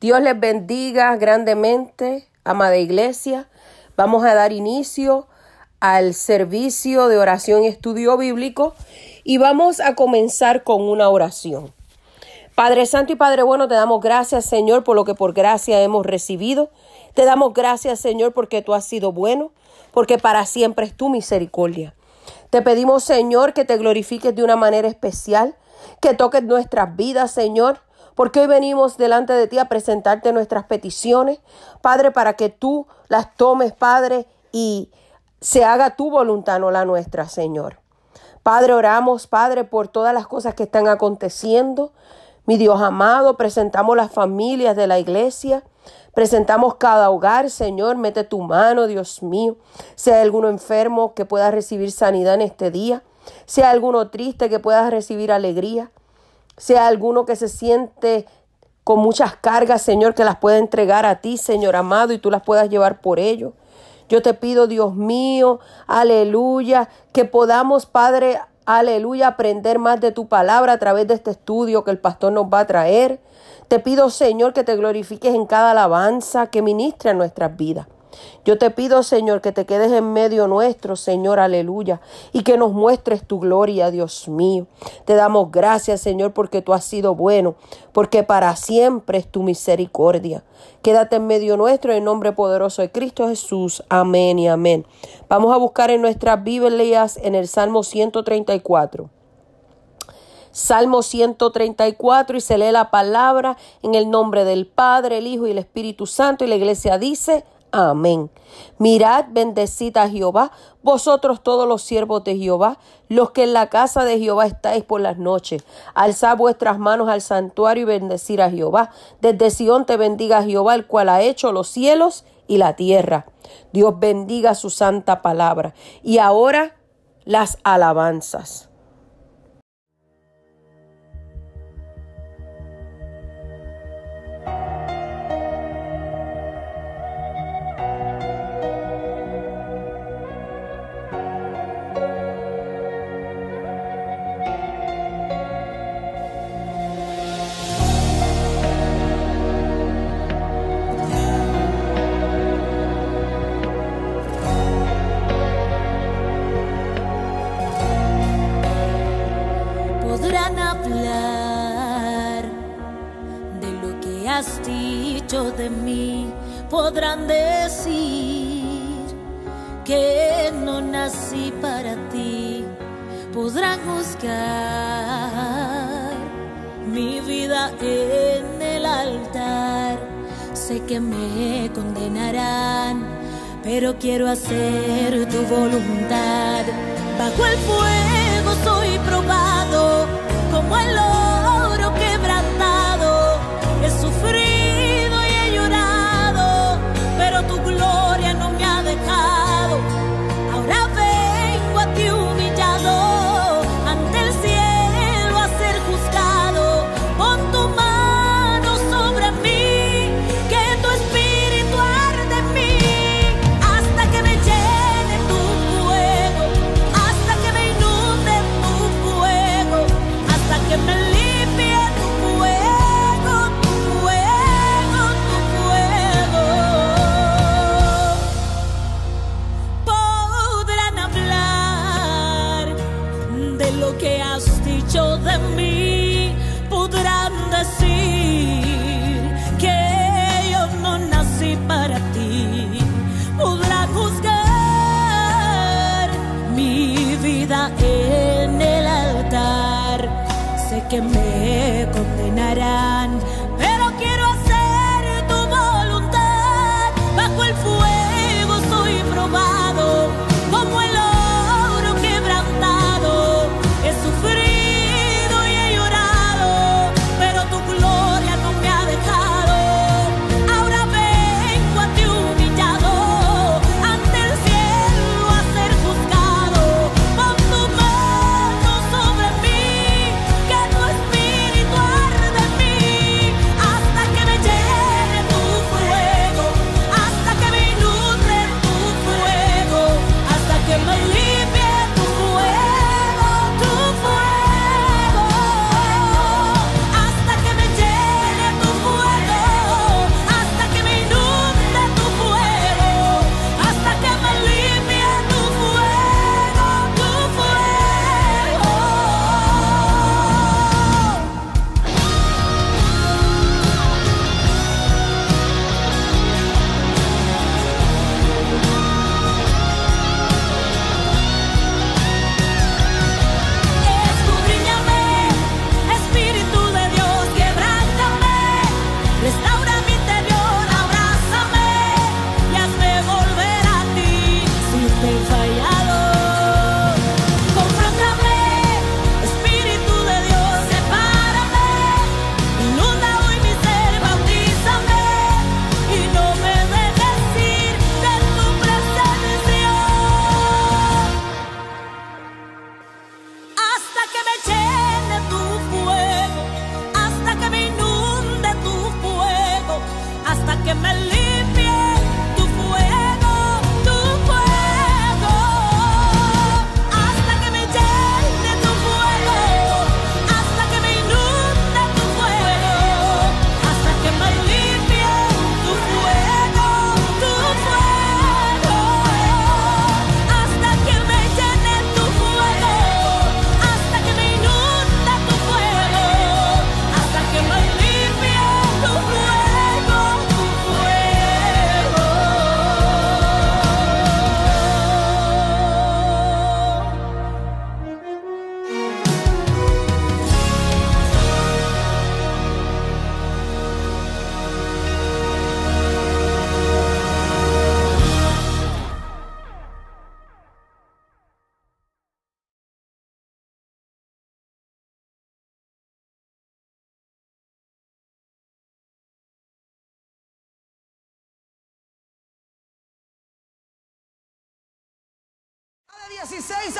Dios les bendiga grandemente, amada iglesia. Vamos a dar inicio al servicio de oración y estudio bíblico y vamos a comenzar con una oración. Padre Santo y Padre Bueno, te damos gracias, Señor, por lo que por gracia hemos recibido. Te damos gracias, Señor, porque tú has sido bueno, porque para siempre es tu misericordia. Te pedimos, Señor, que te glorifiques de una manera especial, que toques nuestras vidas, Señor, porque hoy venimos delante de ti a presentarte nuestras peticiones, Padre, para que tú las tomes, Padre, y se haga tu voluntad, no la nuestra, Señor. Padre, oramos, Padre, por todas las cosas que están aconteciendo. Mi Dios amado, presentamos las familias de la iglesia. Presentamos cada hogar, Señor, mete tu mano, Dios mío. Sea alguno enfermo que pueda recibir sanidad en este día. Sea alguno triste que pueda recibir alegría sea alguno que se siente con muchas cargas, Señor, que las pueda entregar a ti, Señor amado, y tú las puedas llevar por ello. Yo te pido, Dios mío, aleluya, que podamos, Padre, aleluya, aprender más de tu palabra a través de este estudio que el pastor nos va a traer. Te pido, Señor, que te glorifiques en cada alabanza que ministre a nuestras vidas. Yo te pido, Señor, que te quedes en medio nuestro, Señor, aleluya, y que nos muestres tu gloria, Dios mío. Te damos gracias, Señor, porque tú has sido bueno, porque para siempre es tu misericordia. Quédate en medio nuestro en nombre poderoso de Cristo Jesús. Amén y amén. Vamos a buscar en nuestras Biblias en el Salmo 134. Salmo 134 y se lee la palabra en el nombre del Padre, el Hijo y el Espíritu Santo y la iglesia dice, Amén. Mirad, bendecid a Jehová, vosotros todos los siervos de Jehová, los que en la casa de Jehová estáis por las noches. Alzad vuestras manos al santuario y bendecir a Jehová. Desde Sión te bendiga Jehová, el cual ha hecho los cielos y la tierra. Dios bendiga su santa palabra. Y ahora las alabanzas. Podrán decir que no nací para ti, podrán juzgar mi vida en el altar. Sé que me condenarán, pero quiero hacer tu voluntad. Bajo el fuego soy probado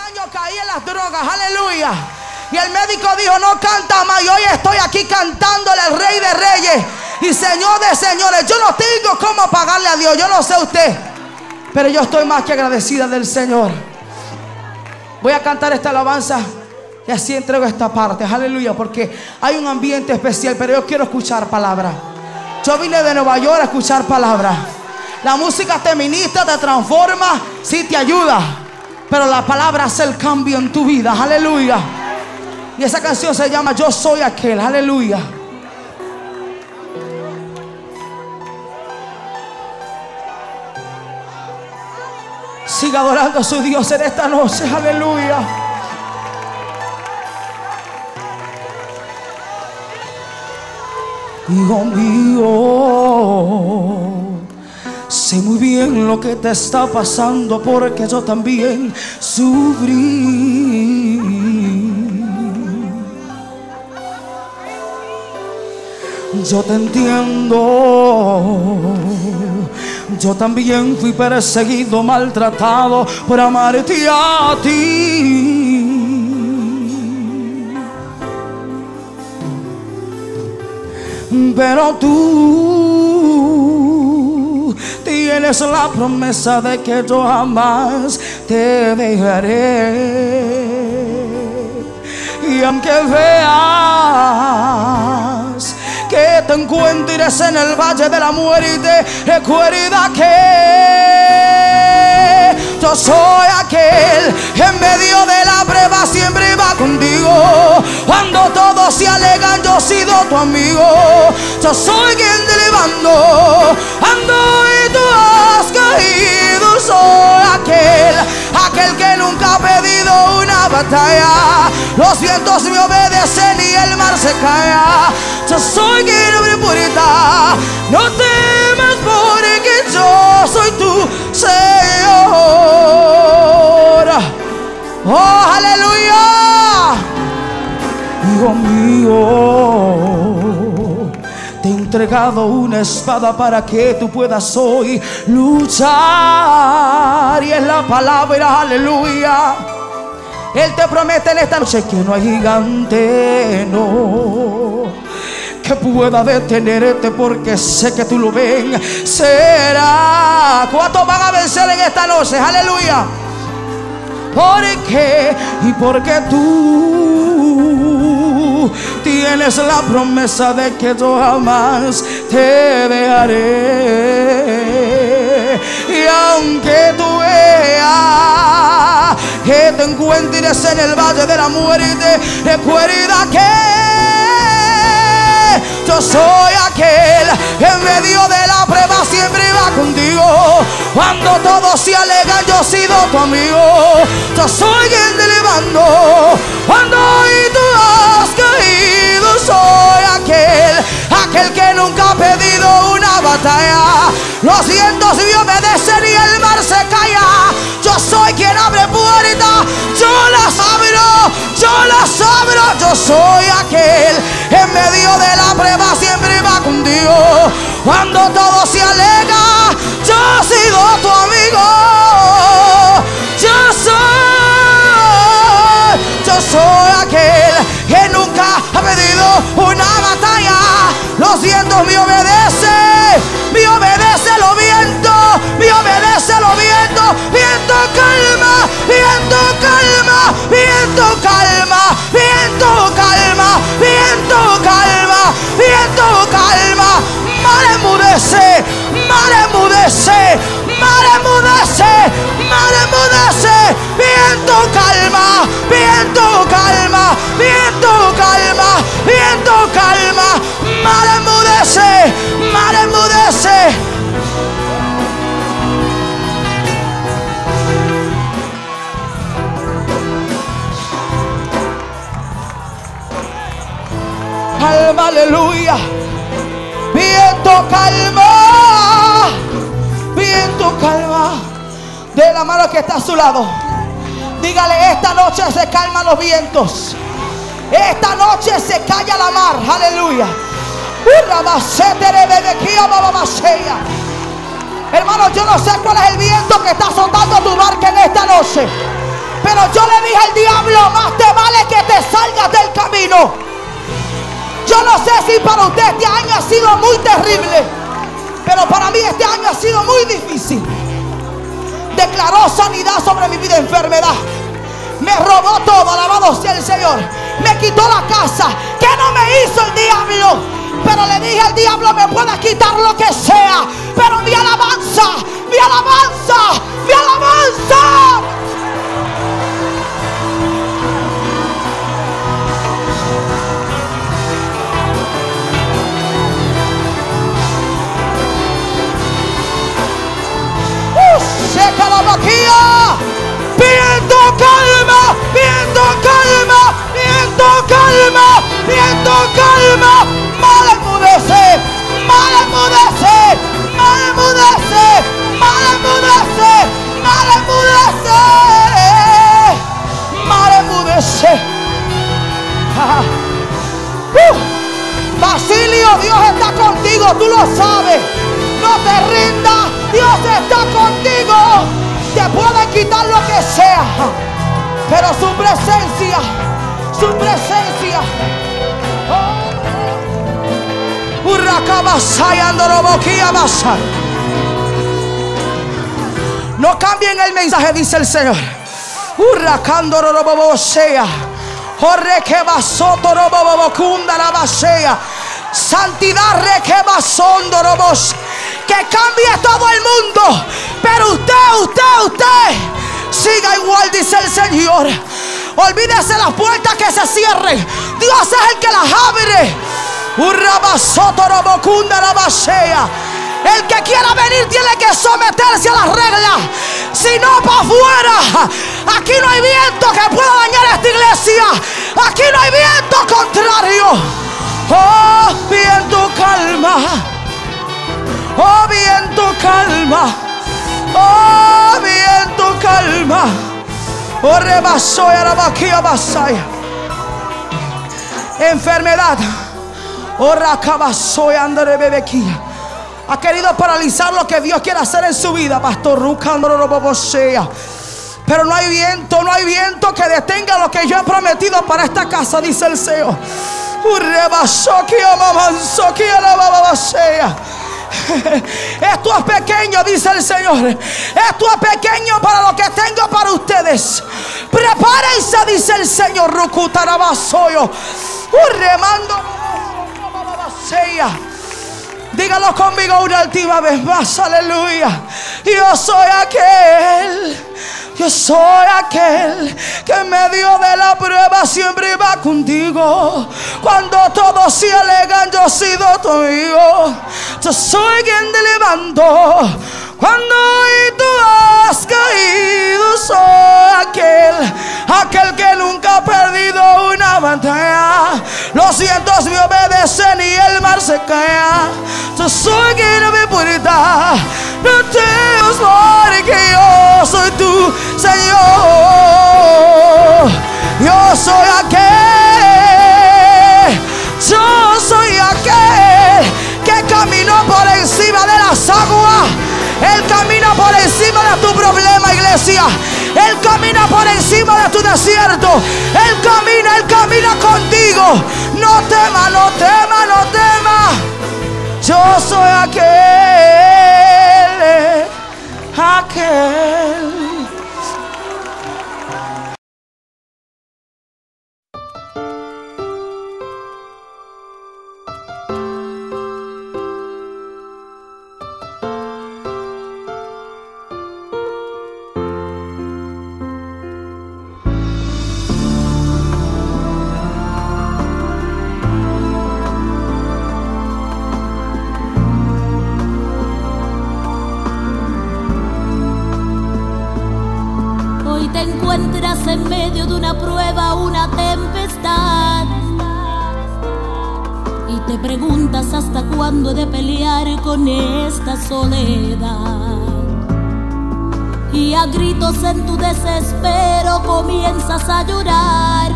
años caí en las drogas, aleluya. Y el médico dijo, no canta más. Y hoy estoy aquí cantándole al rey de reyes y señor de señores. Yo no tengo cómo pagarle a Dios, yo no sé usted. Pero yo estoy más que agradecida del Señor. Voy a cantar esta alabanza y así entrego esta parte, aleluya, porque hay un ambiente especial, pero yo quiero escuchar palabra. Yo vine de Nueva York a escuchar palabra. La música te ministra, te transforma, sí te ayuda. Pero la palabra hace el cambio en tu vida, aleluya. Y esa canción se llama Yo soy aquel, aleluya. Siga adorando a su Dios en esta noche, aleluya. Hijo mío, sé muy bien lo que te está pasando porque yo también sufrí. Yo te entiendo. Yo también fui perseguido, maltratado por amarte a ti. Pero tú tienes la promesa de que yo jamás te dejaré. Y aunque veas que te encuentres en el valle de la muerte, recuerda que yo soy aquel que en medio la prueba siempre va contigo. Cuando todos se alegan, yo he sido tu amigo. Yo soy quien te levanto. Ando y tú has caído. Soy aquel, aquel que nunca ha pedido una batalla. Los vientos me obedecen y el mar se cae. Yo soy quien abre puerta. No temas porque yo soy tu Señor. Oh, aleluya. Hijo mío, te he entregado una espada para que tú puedas hoy luchar. Y es la palabra, aleluya. Él te promete en esta noche que no hay gigante, no que pueda detenerte porque sé que tú lo ven. Será. ¿Cuántos van a vencer en esta noche? Aleluya. Porque y porque tú tienes la promesa de que yo jamás te dejaré. Y aunque tú veas que te encuentres en el valle de la muerte, recuerda que yo soy aquel que en medio de la prueba siempre va contigo. Cuando todos se alegan, yo he sido tu amigo. Yo soy quien te levanto. Cuando hoy tú has caído, soy aquel, aquel que nunca ha pedido una batalla. Los vientos me obedecen y el mar se calla. Yo soy quien abre puertas, yo las abro, yo las abro. Yo soy aquel en medio de la prueba siempre va contigo. Cuando todo se alega, yo he sido tu amigo. Yo soy, yo soy aquel que nunca ha pedido una. Los vientos me obedecen, me obedece los vientos, me obedece los vientos. Viento calma, viento calma, viento calma, viento calma, viento calma, viento calma. Mar emudece, mar emudece, mar emudece, mar emudece. Calma, aleluya. Viento, calma. Viento, calma. De la mano que está a su lado. Dígale, esta noche se calman los vientos. Esta noche se calla la mar. Aleluya. Hermano, yo no sé cuál es el viento que está azotando tu barca en esta noche. Pero yo le dije al diablo, más te vale que te salgas del camino. Yo no sé si para usted este año ha sido muy terrible, pero para mí este año ha sido muy difícil. Declaró sanidad sobre mi vida, enfermedad. Me robó todo, alabado sea el Señor. Me quitó la casa. ¿Qué no me hizo el diablo? Pero le dije al diablo, me puedes quitar lo que sea. Pero mi alabanza, mi alabanza, mi alabanza. Basilio, Dios está contigo, tú lo sabes. No te rindas, Dios está contigo. Te pueden quitar lo que sea, pero su presencia, su presencia. No cambien el mensaje, dice el Señor. Santidad requebasondorobos que cambie todo el mundo. Pero usted, usted, usted, siga igual, dice el Señor. Olvídese las puertas que se cierren. Dios es el que las abre. El que quiera venir tiene que someterse a las reglas. Si no, para afuera. Aquí no hay viento que pueda dañar esta iglesia. Aquí no hay viento contrario. Oh, viento calma. Oh viento calma. Oh viento calma. Oh rebasó vaquilla basaya. Enfermedad. Oh racabasó andare bebequía. Ha querido paralizar lo que Dios quiere hacer en su vida, Pastor Rucandro Pero no hay viento, no hay viento que detenga lo que yo he prometido para esta casa, dice el Señor. Esto es pequeño, dice el Señor. Esto es pequeño para lo que tengo para ustedes. Prepárense, dice el Señor. Rucutarabasoyo. Remando. Dígalo conmigo una última vez más. Aleluya. Yo soy aquel yo soy aquel que en medio de la prueba siempre va contigo. Cuando todos se alegan, yo he sido tu amigo. Yo soy quien te levanto. Cuando hoy tú has caído, soy aquel, aquel que nunca ha perdido una batalla. Los vientos me obedecen y el mar se cae. Yo soy quien me purita. No te que yo soy tu Señor. Yo soy aquel. Yo soy aquel que caminó por encima de las aguas él camina por encima de tu problema, iglesia. Él camina por encima de tu desierto. Él camina, Él camina contigo. No tema, no tema, no tema. Yo soy aquel, aquel. De pelear con esta soledad. Y a gritos en tu desespero comienzas a llorar.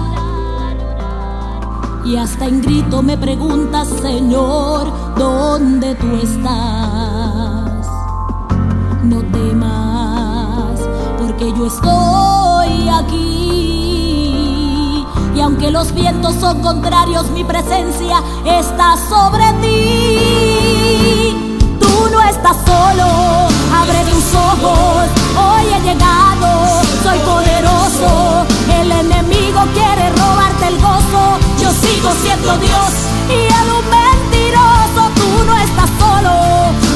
Y hasta en grito me preguntas, Señor, ¿dónde tú estás? No temas, porque yo estoy aquí aunque los vientos son contrarios, mi presencia está sobre ti. Tú no estás solo, abre tus ojos, hoy he llegado, soy poderoso. El enemigo quiere robarte el gozo, yo sigo siendo Dios y él un mentiroso. Tú no estás solo,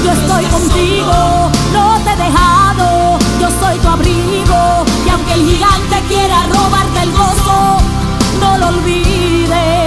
yo estoy contigo, no te he dejado, yo soy tu abrigo. Y aunque el gigante quiera robarte el gozo, no lo olvides,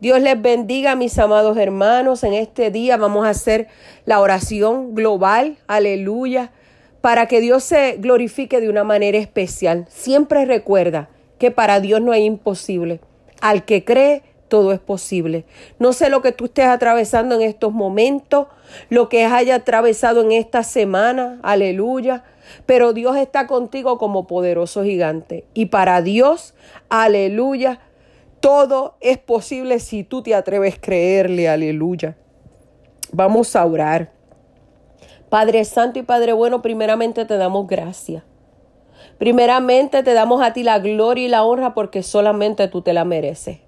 Dios les bendiga, mis amados hermanos. En este día vamos a hacer la oración global, aleluya, para que Dios se glorifique de una manera especial. Siempre recuerda que para Dios no hay imposible. Al que cree, todo es posible. No sé lo que tú estés atravesando en estos momentos, lo que haya atravesado en esta semana, aleluya. Pero Dios está contigo como poderoso gigante. Y para Dios, aleluya, todo es posible si tú te atreves a creerle, aleluya. Vamos a orar. Padre Santo y Padre Bueno, primeramente te damos gracias. Primeramente te damos a ti la gloria y la honra porque solamente tú te la mereces.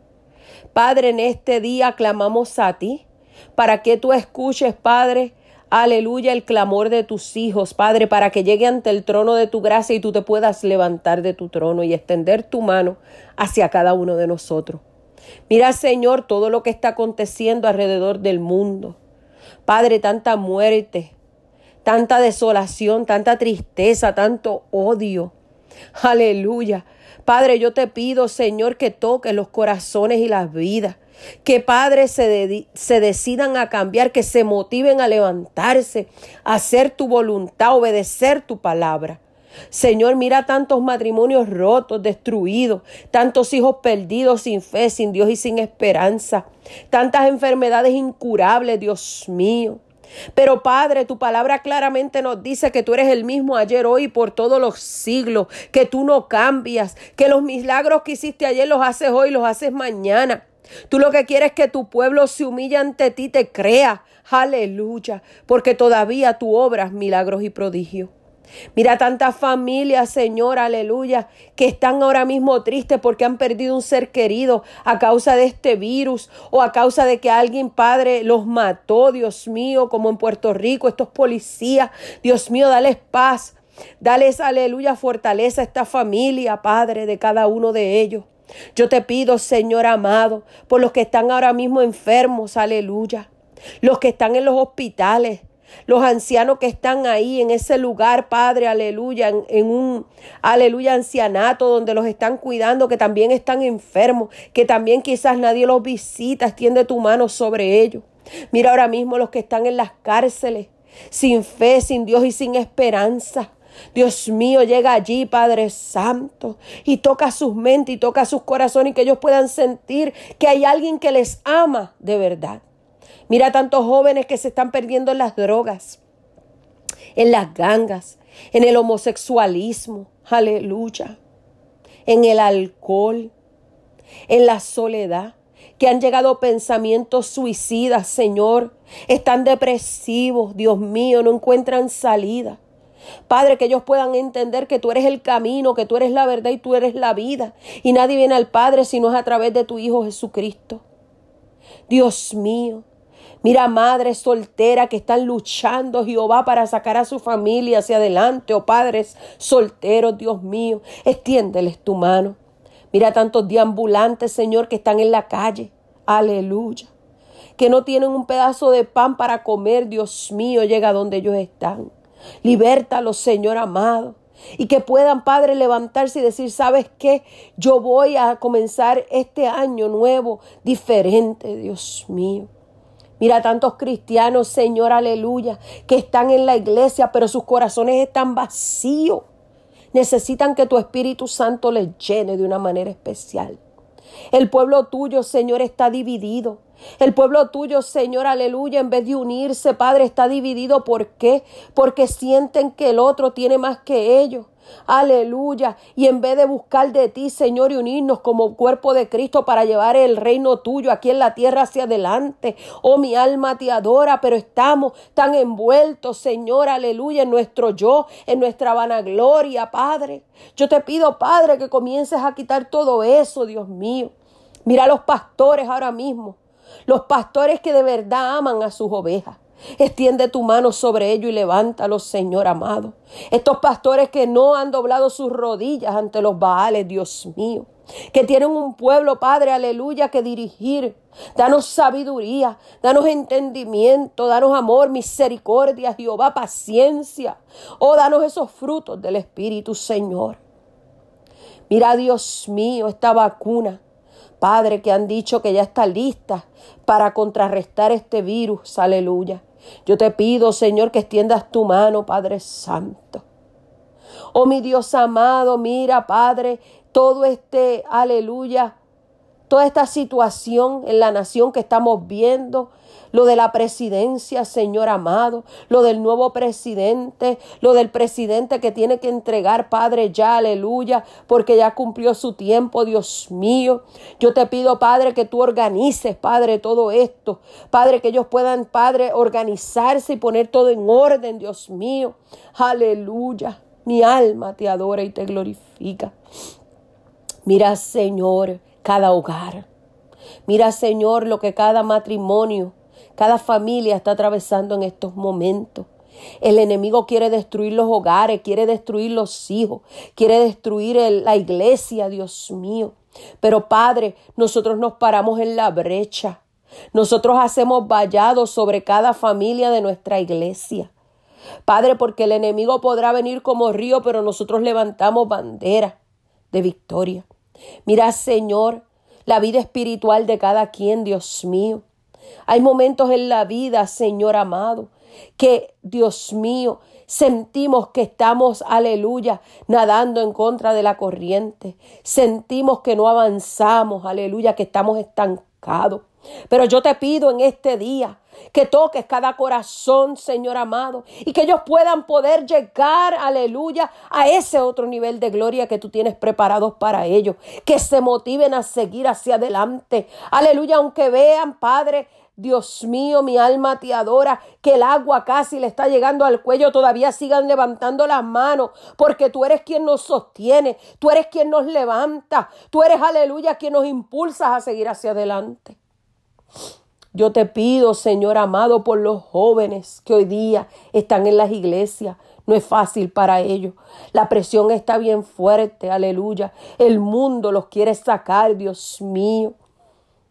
Padre, en este día clamamos a ti para que tú escuches, Padre, aleluya, el clamor de tus hijos, Padre, para que llegue ante el trono de tu gracia y tú te puedas levantar de tu trono y extender tu mano hacia cada uno de nosotros. Mira, Señor, todo lo que está aconteciendo alrededor del mundo. Padre, tanta muerte, tanta desolación, tanta tristeza, tanto odio. Aleluya. Padre, yo te pido, Señor, que toques los corazones y las vidas. Que padres se, de- se decidan a cambiar, que se motiven a levantarse, a hacer tu voluntad, obedecer tu palabra. Señor, mira tantos matrimonios rotos, destruidos, tantos hijos perdidos sin fe, sin Dios y sin esperanza, tantas enfermedades incurables, Dios mío. Pero Padre, tu palabra claramente nos dice que tú eres el mismo ayer, hoy y por todos los siglos, que tú no cambias, que los milagros que hiciste ayer los haces hoy, los haces mañana. Tú lo que quieres es que tu pueblo se humille ante ti, te crea. Aleluya, porque todavía tú obras milagros y prodigios. Mira tantas familias, Señor, aleluya, que están ahora mismo tristes porque han perdido un ser querido a causa de este virus o a causa de que alguien, Padre, los mató, Dios mío, como en Puerto Rico, estos policías. Dios mío, dales paz. Dales, aleluya, fortaleza a esta familia, Padre, de cada uno de ellos. Yo te pido, Señor amado, por los que están ahora mismo enfermos, aleluya. Los que están en los hospitales, los ancianos que están ahí en ese lugar, Padre, aleluya, en, un, aleluya, ancianato donde los están cuidando, que también están enfermos, que también quizás nadie los visita, extiende tu mano sobre ellos. Mira ahora mismo los que están en las cárceles, sin fe, sin Dios y sin esperanza. Dios mío, llega allí, Padre Santo, y toca sus mentes y toca sus corazones y que ellos puedan sentir que hay alguien que les ama de verdad. Mira tantos jóvenes que se están perdiendo en las drogas, en las gangas, en el homosexualismo, aleluya, en el alcohol, en la soledad, que han llegado pensamientos suicidas, Señor, están depresivos, Dios mío, no encuentran salida. Padre, que ellos puedan entender que tú eres el camino, que tú eres la verdad y tú eres la vida. Y nadie viene al Padre si no es a través de tu Hijo Jesucristo. Dios mío, Mira, madres solteras que están luchando, Jehová, para sacar a su familia hacia adelante, o oh padres solteros, Dios mío, extiéndeles tu mano. Mira tantos deambulantes, Señor, que están en la calle. Aleluya. Que no tienen un pedazo de pan para comer, Dios mío, llega donde ellos están. Libértalos, Señor amado. Y que puedan, Padre, levantarse y decir, ¿sabes qué? Yo voy a comenzar este año nuevo diferente, Dios mío. Mira tantos cristianos, Señor, aleluya, que están en la iglesia, pero sus corazones están vacíos. Necesitan que tu Espíritu Santo les llene de una manera especial. El pueblo tuyo, Señor, está dividido. El pueblo tuyo, Señor, aleluya, en vez de unirse, Padre, está dividido. ¿Por qué? Porque sienten que el otro tiene más que ellos. Aleluya. Y en vez de buscar de ti, Señor, y unirnos como cuerpo de Cristo para llevar el reino tuyo aquí en la tierra hacia adelante. Oh, mi alma te adora, pero estamos tan envueltos, Señor, aleluya, en nuestro yo, en nuestra vanagloria, Padre. Yo te pido, Padre, que comiences a quitar todo eso, Dios mío. Mira a los pastores ahora mismo. Los pastores que de verdad aman a sus ovejas. Extiende tu mano sobre ellos y levántalos, Señor amado. Estos pastores que no han doblado sus rodillas ante los Baales, Dios mío. Que tienen un pueblo, Padre, aleluya, que dirigir. Danos sabiduría, danos entendimiento, danos amor, misericordia, Jehová, paciencia. Oh, danos esos frutos del Espíritu, Señor. Mira, Dios mío, esta vacuna Padre, que han dicho que ya está lista para contrarrestar este virus. Aleluya. Yo te pido, Señor, que extiendas tu mano, Padre Santo. Oh mi Dios amado, mira, Padre, todo este, aleluya, toda esta situación en la nación que estamos viendo, lo de la presidencia, Señor amado, lo del nuevo presidente, lo del presidente que tiene que entregar, Padre, ya, aleluya, porque ya cumplió su tiempo, Dios mío. Yo te pido, Padre, que tú organices, Padre, todo esto. Padre, que ellos puedan, Padre, organizarse y poner todo en orden, Dios mío. Aleluya. Mi alma te adora y te glorifica. Mira, Señor, cada hogar. Mira, Señor, lo que cada matrimonio, cada familia está atravesando en estos momentos. El enemigo quiere destruir los hogares, quiere destruir los hijos, quiere destruir la iglesia, Dios mío. Pero Padre, nosotros nos paramos en la brecha. Nosotros hacemos vallados sobre cada familia de nuestra iglesia. Padre, porque el enemigo podrá venir como río, pero nosotros levantamos bandera de victoria. Mira, Señor, la vida espiritual de cada quien, Dios mío. Hay momentos en la vida, Señor amado, que, Dios mío, sentimos que estamos, aleluya, nadando en contra de la corriente. Sentimos que no avanzamos, aleluya, que estamos estancados. Pero yo te pido en este día que toques cada corazón, Señor amado, y que ellos puedan poder llegar, aleluya, a ese otro nivel de gloria que tú tienes preparados para ellos, que se motiven a seguir hacia adelante, aleluya, aunque vean, Padre, Dios mío, mi alma te adora, que el agua casi le está llegando al cuello, todavía sigan levantando las manos, porque tú eres quien nos sostiene, tú eres quien nos levanta, tú eres, aleluya, quien nos impulsa a seguir hacia adelante. Yo te pido, Señor amado, por los jóvenes que hoy día están en las iglesias. No es fácil para ellos. La presión está bien fuerte, aleluya. El mundo los quiere sacar, Dios mío.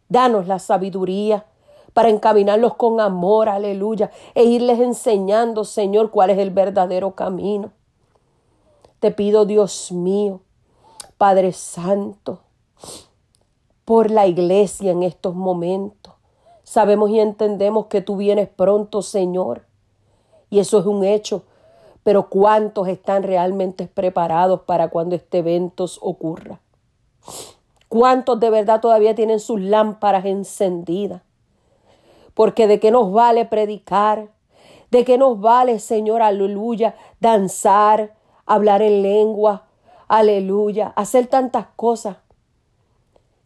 Danos la sabiduría para encaminarlos con amor, aleluya, e irles enseñando, Señor, cuál es el verdadero camino. Te pido, Dios mío, Padre Santo, por la iglesia en estos momentos. Sabemos y entendemos que tú vienes pronto, Señor. Y eso es un hecho. Pero ¿cuántos están realmente preparados para cuando este evento ocurra? ¿Cuántos de verdad todavía tienen sus lámparas encendidas? Porque de qué nos vale predicar, de qué nos vale, Señor, aleluya, danzar, hablar en lengua, aleluya, hacer tantas cosas.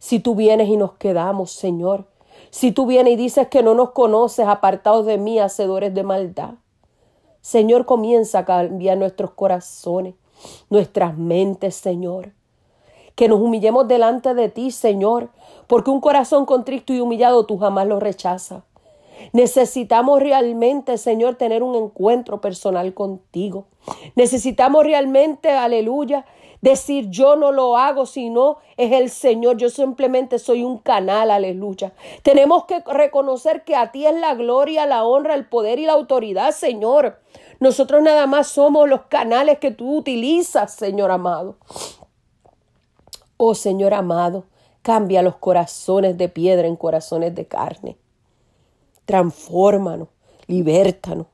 Si tú vienes y nos quedamos, Señor, si tú vienes y dices que no nos conoces, apartados de mí, hacedores de maldad. Señor, comienza a cambiar nuestros corazones, nuestras mentes, Señor. Que nos humillemos delante de ti, Señor, porque un corazón contristo y humillado tú jamás lo rechazas. Necesitamos realmente, Señor, tener un encuentro personal contigo. Necesitamos realmente, aleluya, decir yo no lo hago, sino es el Señor. Yo simplemente soy un canal, aleluya. Tenemos que reconocer que a ti es la gloria, la honra, el poder y la autoridad, Señor. Nosotros nada más somos los canales que tú utilizas, Señor amado. Oh Señor amado, cambia los corazones de piedra en corazones de carne. Transfórmanos, libértanos.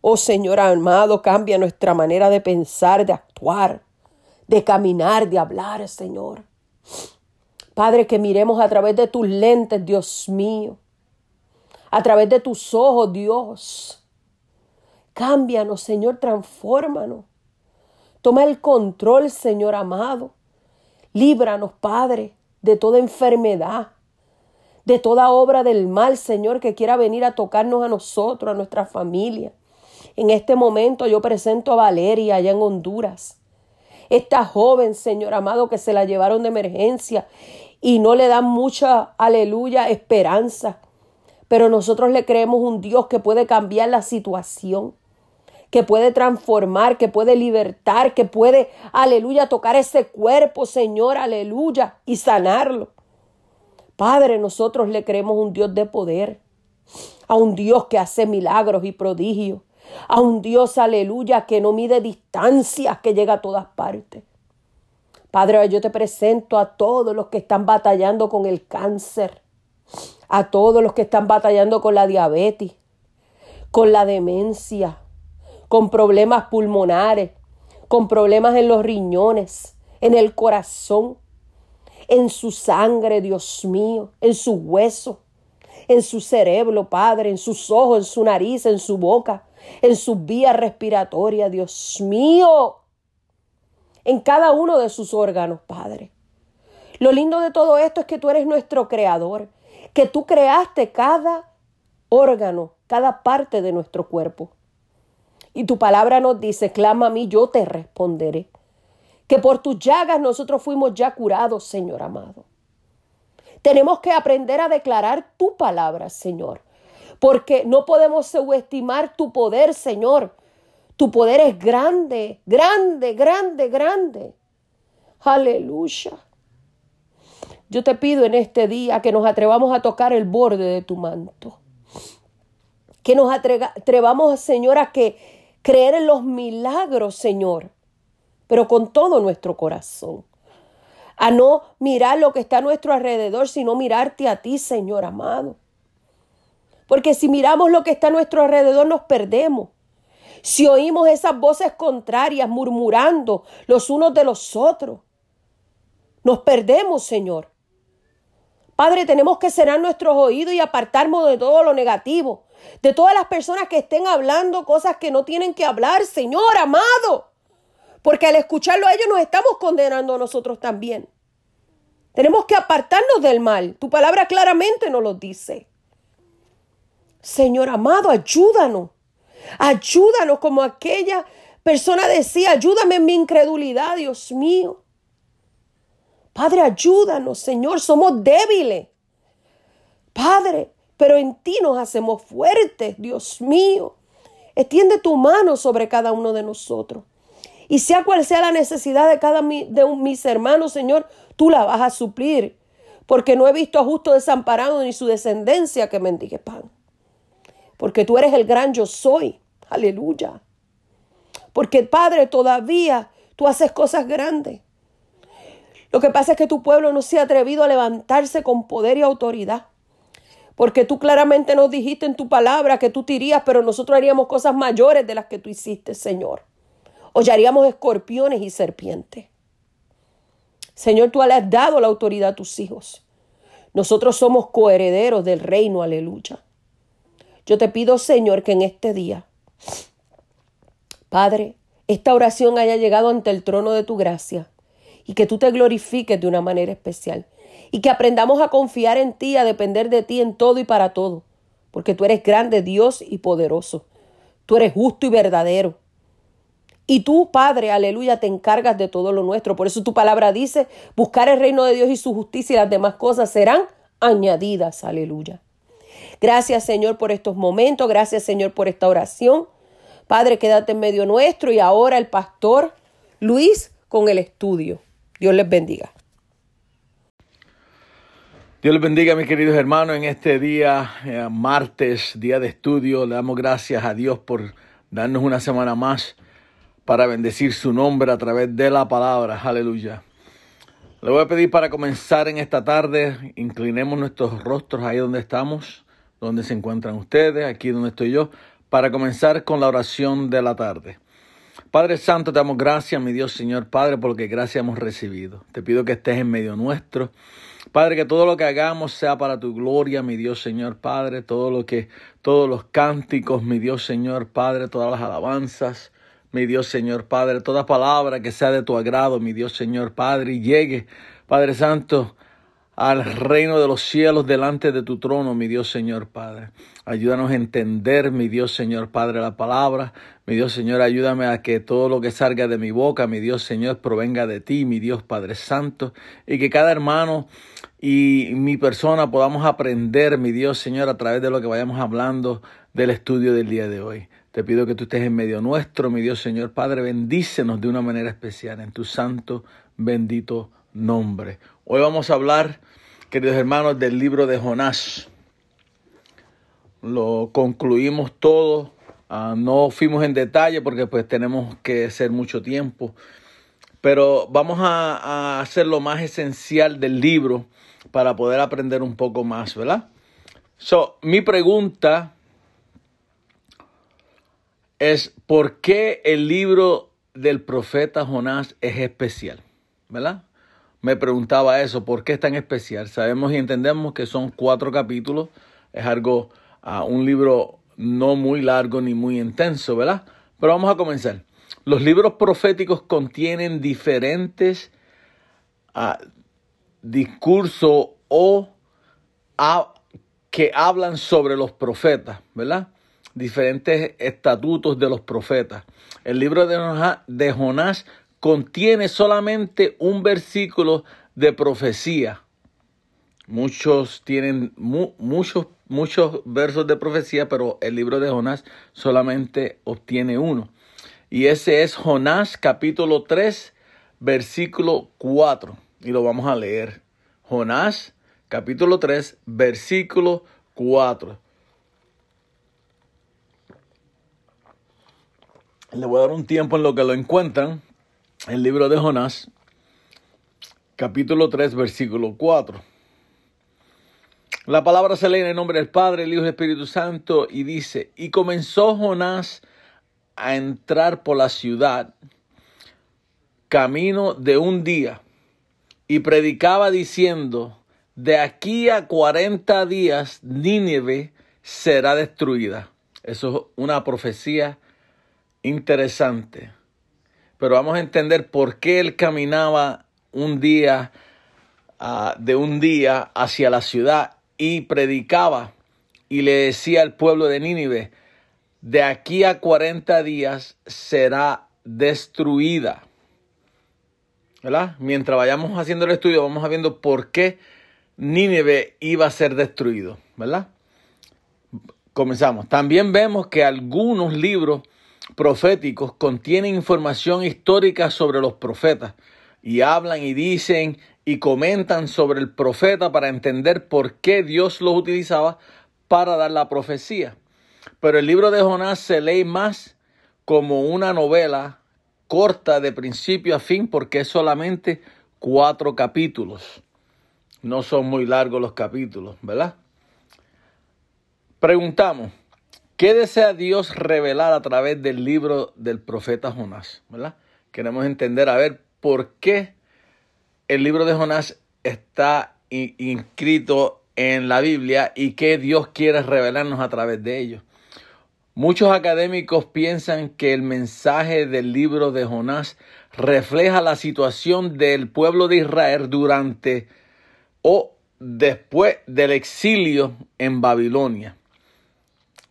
Oh Señor amado, cambia nuestra manera de pensar, de actuar de caminar, de hablar, Señor. Padre, que miremos a través de tus lentes, Dios mío. A través de tus ojos, Dios. Cámbianos, Señor, transfórmanos. Toma el control, Señor amado. Líbranos, Padre, de toda enfermedad, de toda obra del mal, Señor, que quiera venir a tocarnos a nosotros, a nuestra familia. En este momento yo presento a Valeria allá en Honduras esta joven, Señor amado, que se la llevaron de emergencia y no le dan mucha, aleluya, esperanza. Pero nosotros le creemos un Dios que puede cambiar la situación, que puede transformar, que puede libertar, que puede, aleluya, tocar ese cuerpo, Señor, aleluya, y sanarlo. Padre, nosotros le creemos un Dios de poder, a un Dios que hace milagros y prodigios, a un Dios, aleluya, que no mide distancias, que llega a todas partes. Padre, yo te presento a todos los que están batallando con el cáncer, a todos los que están batallando con la diabetes, con la demencia, con problemas pulmonares, con problemas en los riñones, en el corazón, en su sangre, Dios mío, en su hueso, en su cerebro, Padre, en sus ojos, en su nariz, en su boca, en su vía respiratoria, Dios mío, en cada uno de sus órganos, Padre. Lo lindo de todo esto es que tú eres nuestro creador, que tú creaste cada órgano, cada parte de nuestro cuerpo. Y tu palabra nos dice, clama a mí, yo te responderé. Que por tus llagas nosotros fuimos ya curados, Señor amado. Tenemos que aprender a declarar tu palabra, Señor porque no podemos subestimar tu poder, Señor. Tu poder es grande, grande, grande, grande. Aleluya. Yo te pido en este día que nos atrevamos a tocar el borde de tu manto. Que nos atrevamos, Señor, a que creer en los milagros, Señor, pero con todo nuestro corazón. A no mirar lo que está a nuestro alrededor, sino mirarte a ti, Señor amado. Porque si miramos lo que está a nuestro alrededor nos perdemos. Si oímos esas voces contrarias murmurando los unos de los otros, nos perdemos, Señor. Padre, tenemos que cerrar nuestros oídos y apartarnos de todo lo negativo, de todas las personas que estén hablando cosas que no tienen que hablar, Señor amado. Porque al escucharlo a ellos nos estamos condenando a nosotros también. Tenemos que apartarnos del mal. Tu palabra claramente nos lo dice. Señor amado, ayúdanos. Ayúdanos como aquella persona decía, ayúdame en mi incredulidad, Dios mío. Padre, ayúdanos, Señor, somos débiles. Padre, pero en ti nos hacemos fuertes, Dios mío. Extiende tu mano sobre cada uno de nosotros. Y sea cual sea la necesidad de cada de mis hermanos, Señor, tú la vas a suplir. Porque no he visto a justo desamparado ni su descendencia que mendigue pan. Porque tú eres el gran yo soy. Aleluya. Porque Padre, todavía tú haces cosas grandes. Lo que pasa es que tu pueblo no se ha atrevido a levantarse con poder y autoridad. Porque tú claramente nos dijiste en tu palabra que tú te irías, pero nosotros haríamos cosas mayores de las que tú hiciste, Señor. Hollaríamos escorpiones y serpientes. Señor, tú le has dado la autoridad a tus hijos. Nosotros somos coherederos del reino, aleluya. Yo te pido, Señor, que en este día, Padre, esta oración haya llegado ante el trono de tu gracia y que tú te glorifiques de una manera especial y que aprendamos a confiar en ti, a depender de ti en todo y para todo, porque tú eres grande Dios y poderoso, tú eres justo y verdadero. Y tú, Padre, aleluya, te encargas de todo lo nuestro. Por eso tu palabra dice, buscar el reino de Dios y su justicia y las demás cosas serán añadidas, aleluya. Gracias, Señor, por estos momentos. Gracias, Señor, por esta oración. Padre, quédate en medio nuestro y ahora el pastor Luis con el estudio. Dios les bendiga. Dios les bendiga, mis queridos hermanos, en este día, eh, martes, día de estudio. Le damos gracias a Dios por darnos una semana más para bendecir su nombre a través de la palabra. Aleluya. Le voy a pedir para comenzar en esta tarde, inclinemos nuestros rostros ahí donde estamos, donde se encuentran ustedes, aquí donde estoy yo, para comenzar con la oración de la tarde. Padre Santo, te damos gracias, mi Dios Señor Padre, porque gracias hemos recibido. Te pido que estés en medio nuestro. Padre, que todo lo que hagamos sea para tu gloria, mi Dios Señor Padre, todo lo que, todos los cánticos, mi Dios Señor Padre, todas las alabanzas, mi Dios Señor Padre, toda palabra que sea de tu agrado, mi Dios Señor Padre, y llegue, Padre Santo, al reino de los cielos delante de tu trono, mi Dios Señor Padre. Ayúdanos a entender, mi Dios Señor Padre, la palabra. Mi Dios Señor, ayúdame a que todo lo que salga de mi boca, mi Dios Señor, provenga de ti, mi Dios Padre Santo. Y que cada hermano y mi persona podamos aprender, mi Dios Señor, a través de lo que vayamos hablando del estudio del día de hoy. Te pido que tú estés en medio nuestro, mi Dios Señor Padre. Bendícenos de una manera especial en tu santo, bendito nombre. Hoy vamos a hablar, queridos hermanos, del libro de Jonás. Lo concluimos todo. Ah, no fuimos en detalle porque pues tenemos que hacer mucho tiempo. Pero vamos a, a hacer lo más esencial del libro para poder aprender un poco más, ¿verdad? So, mi pregunta es ¿por qué el libro del profeta Jonás es especial? ¿Verdad? Me preguntaba eso, ¿por qué es tan especial? Sabemos y entendemos que son cuatro capítulos, es algo, uh, un libro no muy largo ni muy intenso, ¿verdad? Pero vamos a comenzar. Los libros proféticos contienen diferentes uh, discursos o que hablan sobre los profetas, ¿verdad? Diferentes estatutos de los profetas. El libro de Jonás contiene solamente un versículo de profecía. Muchos tienen muchos, muchos versos de profecía, pero el libro de Jonás solamente obtiene uno. Y ese es Jonás capítulo 3, versículo 4. Y lo vamos a leer. Jonás capítulo 3, versículo 4. Le voy a dar un tiempo en lo que lo encuentran el libro de Jonás, capítulo 3, versículo 4. La palabra se lee en el nombre del Padre, el Hijo y el Espíritu Santo y dice, y comenzó Jonás a entrar por la ciudad camino de un día y predicaba diciendo, de aquí a 40 días Nínive será destruida. Eso es una profecía interesante. Pero vamos a entender por qué él caminaba un día, uh, de un día hacia la ciudad y predicaba y le decía al pueblo de Nínive, de aquí a 40 días será destruida. ¿verdad? Mientras vayamos haciendo el estudio, vamos a viendo por qué Nínive iba a ser destruido, ¿verdad? Comenzamos. También vemos que algunos libros proféticos contienen información histórica sobre los profetas y hablan y dicen y comentan sobre el profeta para entender por qué Dios los utilizaba para dar la profecía. Pero el libro de Jonás se lee más como una novela corta de principio a fin porque es solamente cuatro capítulos. No son muy largos los capítulos, ¿verdad? Preguntamos, ¿qué desea Dios revelar a través del libro del profeta Jonás? ¿Verdad? Queremos entender, a ver, por qué el libro de Jonás está inscrito en la Biblia y qué Dios quiere revelarnos a través de ello. Muchos académicos piensan que el mensaje del libro de Jonás refleja la situación del pueblo de Israel durante o después del exilio en Babilonia.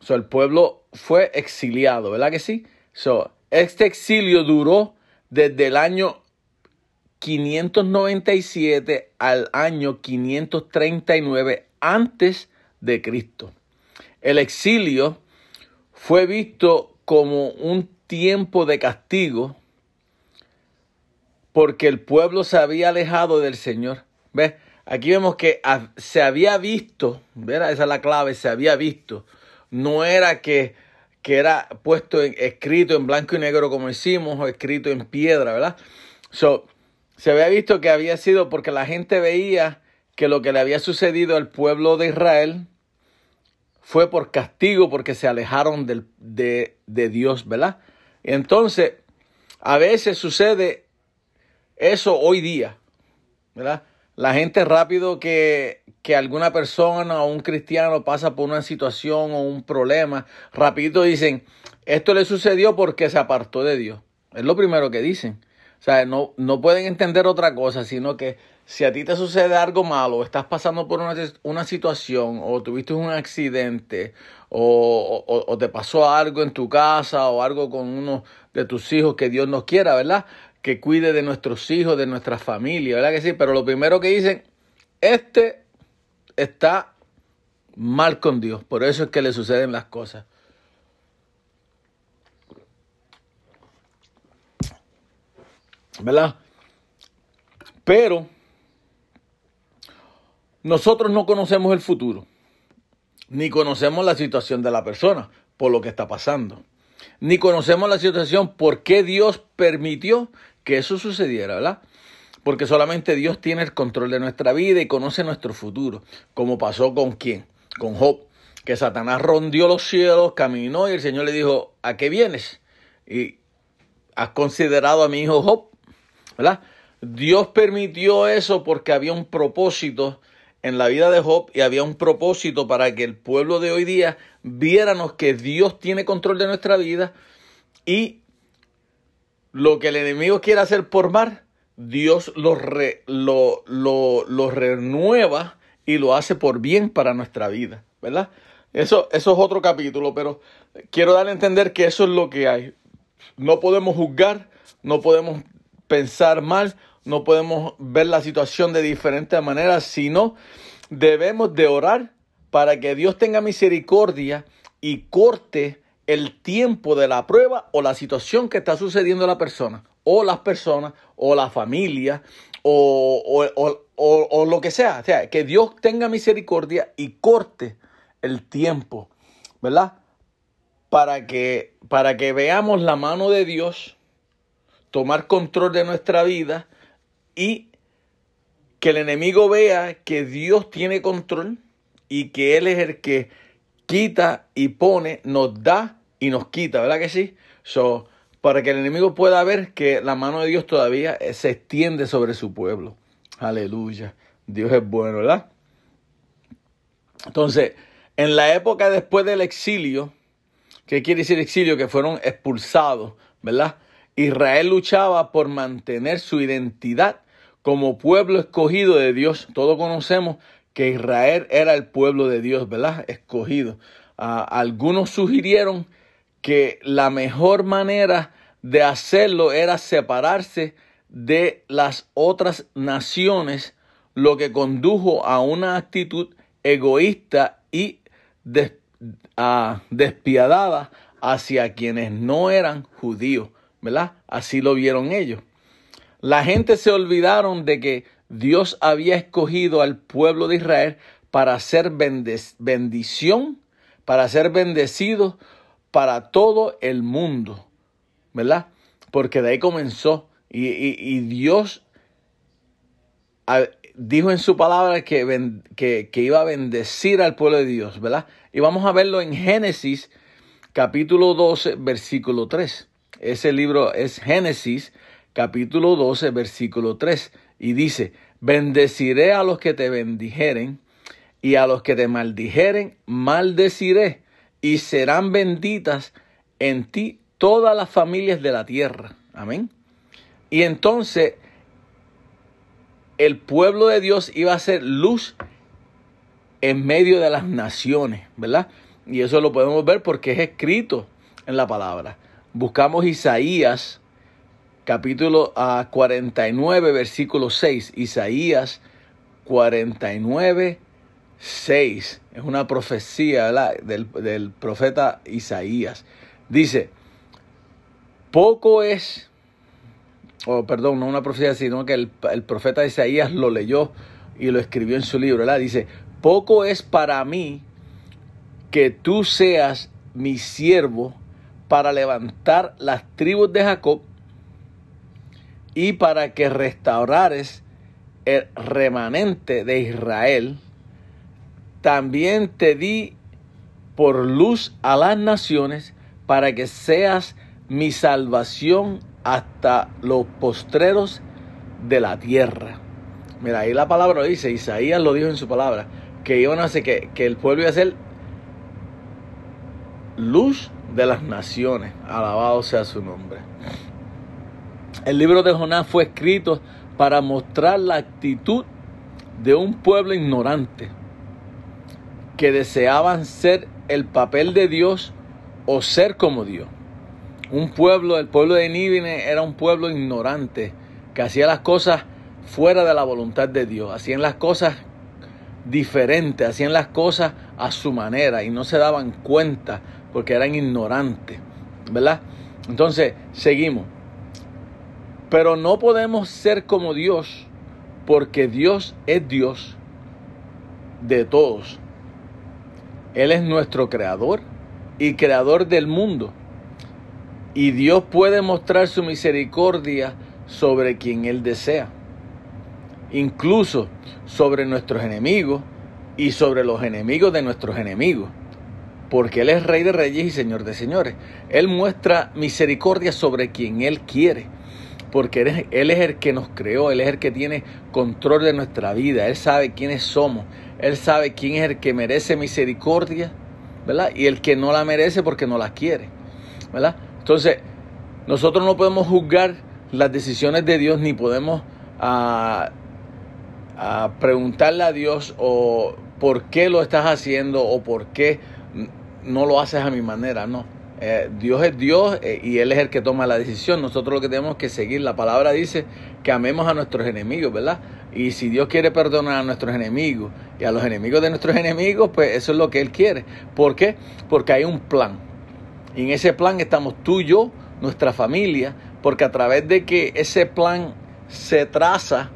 So, el pueblo fue exiliado, ¿verdad que sí? So, este exilio duró desde el año 597 al año 539 antes de Cristo. El exilio fue visto como un tiempo de castigo porque el pueblo se había alejado del Señor. ¿Ves? Aquí vemos que se había visto, ¿verdad? Esa es la clave, se había visto. No era que, que era puesto escrito en blanco y negro como hicimos o escrito en piedra, ¿verdad? So, se había visto que había sido porque la gente veía que lo que le había sucedido al pueblo de Israel fue por castigo porque se alejaron de, de Dios, ¿verdad? Entonces, a veces sucede eso hoy día, ¿verdad? La gente rápido que, que alguna persona o un cristiano pasa por una situación o un problema, rapidito dicen, esto le sucedió porque se apartó de Dios. Es lo primero que dicen. O sea, no, no pueden entender otra cosa, sino que si a ti te sucede algo malo, estás pasando por una, situación, o tuviste un accidente, o, te pasó algo en tu casa, o algo con uno de tus hijos que Dios nos quiera, ¿verdad? Que cuide de nuestros hijos, de nuestra familia, ¿verdad que sí? Pero lo primero que dicen, este está mal con Dios, por eso es que le suceden las cosas. ¿Verdad? Pero nosotros no conocemos el futuro, ni conocemos la situación de la persona por lo que está pasando, ni conocemos la situación por qué Dios permitió que eso sucediera, ¿verdad? Porque solamente Dios tiene el control de nuestra vida y conoce nuestro futuro, como pasó con quién, con Job, que Satanás rondió los cielos, caminó y el Señor le dijo, ¿a qué vienes? Y has considerado a mi hijo Job, ¿verdad? Dios permitió eso porque había un propósito en la vida de Job y había un propósito para que el pueblo de hoy día viéramos que Dios tiene control de nuestra vida y lo que el enemigo quiere hacer por mar, Dios lo, lo, lo, renueva y lo hace por bien para nuestra vida, ¿verdad? Eso, eso es otro capítulo, pero quiero dar a entender que eso es lo que hay. No podemos juzgar, no podemos pensar mal, no podemos ver la situación de diferentes maneras, sino debemos de orar para que Dios tenga misericordia y corte el tiempo de la prueba o la situación que está sucediendo a la persona, o las personas, o la familia, o, o, lo que sea. O sea, que Dios tenga misericordia y corte el tiempo, ¿verdad? Para que, para que veamos la mano de Dios tomar control de nuestra vida y que el enemigo vea que Dios tiene control y que Él es el que quita y pone, nos da y nos quita, ¿verdad que sí? Para que el enemigo pueda ver que la mano de Dios todavía se extiende sobre su pueblo. Aleluya. Dios es bueno, ¿verdad? Entonces, en la época después del exilio, ¿qué quiere decir exilio? Que fueron expulsados, ¿verdad? Israel luchaba por mantener su identidad como pueblo escogido de Dios. Todos conocemos que Israel era el pueblo de Dios, ¿verdad? Escogido. Ah, algunos sugirieron que la mejor manera de hacerlo era separarse de las otras naciones, lo que condujo a una actitud egoísta y ah, despiadada hacia quienes no eran judíos. ¿verdad? Así lo vieron ellos. La gente se olvidaron de que Dios había escogido al pueblo de Israel para hacer bendición, para ser bendecido para todo el mundo, ¿verdad? Porque de ahí comenzó y, Dios dijo en su palabra que, que, que, iba a bendecir al pueblo de Dios, ¿verdad? Y vamos a verlo en Génesis capítulo 12, versículo 3. Ese libro es Génesis capítulo 12 versículo 3 y dice, bendeciré a los que te bendijeren y a los que te maldijeren, maldeciré y serán benditas en ti todas las familias de la tierra. Amén. Y entonces el pueblo de Dios iba a ser luz en medio de las naciones, ¿verdad? Y eso lo podemos ver porque es escrito en la palabra buscamos Isaías capítulo 49, ah, versículo 6. Isaías 49, 6. Es una profecía del, profeta Isaías. Dice, poco es, o perdón, no una profecía, sino que el, el, profeta Isaías lo leyó y lo escribió en su libro. Dice, poco es para mí que tú seas mi siervo para levantar las tribus de Jacob y para que restaurares el remanente de Israel. También te di por luz a las naciones para que seas mi salvación hasta los postreros de la tierra. Mira, ahí la palabra dice, Isaías lo dijo en su palabra, que iban a que, que el pueblo iba a ser luz de las naciones. Alabado sea su nombre. El libro de Jonás fue escrito para mostrar la actitud de un pueblo ignorante que deseaban ser el papel de Dios o ser como Dios. Un pueblo, el pueblo de Nínive era un pueblo ignorante que hacía las cosas fuera de la voluntad de Dios, hacían las cosas diferentes, hacían las cosas a su manera y no se daban cuenta porque eran ignorantes, ¿verdad? Entonces, seguimos. Pero no podemos ser como Dios, porque Dios es Dios de todos. Él es nuestro creador y creador del mundo. Y Dios puede mostrar su misericordia sobre quien Él desea. Incluso sobre nuestros enemigos y sobre los enemigos de nuestros enemigos porque Él es Rey de Reyes y Señor de Señores. Él muestra misericordia sobre quien Él quiere, porque Él es el que nos creó, Él es el que tiene control de nuestra vida, Él sabe quiénes somos, Él sabe quién es el que merece misericordia, ¿verdad? Y el que no la merece porque no la quiere, ¿verdad? Entonces, nosotros no podemos juzgar las decisiones de Dios ni podemos a, ah, a preguntarle a Dios o por qué lo estás haciendo o por qué no lo haces a mi manera, no. Eh, Dios es Dios eh, y Él es el que toma la decisión. Nosotros lo que tenemos que seguir, la palabra dice que amemos a nuestros enemigos, ¿verdad? Y si Dios quiere perdonar a nuestros enemigos y a los enemigos de nuestros enemigos, pues eso es lo que Él quiere. ¿Por qué? Porque hay un plan. Y en ese plan estamos tú y yo, nuestra familia, porque a través de que ese plan se traza,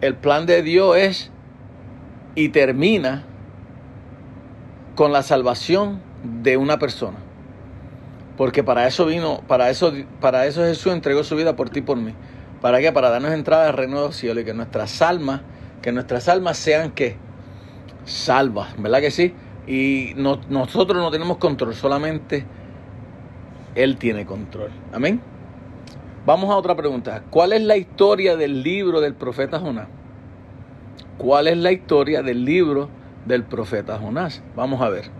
el plan de Dios es y termina con la salvación de una persona. Porque para eso vino, para eso, para eso Jesús entregó su vida por ti y por mí. ¿Para qué? Para darnos entrada al reino de los cielos y que nuestras almas, que nuestras almas sean que salvas, ¿verdad que sí? Y nosotros no tenemos control, solamente Él tiene control. Amén. Vamos a otra pregunta. ¿Cuál es la historia del libro del profeta Jonás? ¿Cuál es la historia del libro del profeta Jonás. Vamos a ver.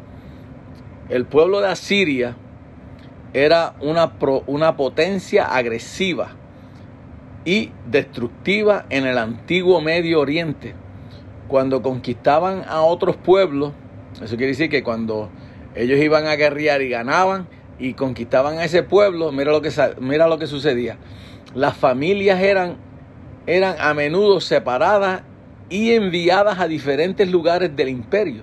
El pueblo de Asiria era una, una potencia agresiva y destructiva en el antiguo Medio Oriente. Cuando conquistaban a otros pueblos, eso quiere decir que cuando ellos iban a guerrear y ganaban y conquistaban a ese pueblo, mira lo que, mira lo que sucedía. Las familias eran, eran a menudo separadas y enviadas a diferentes lugares del imperio.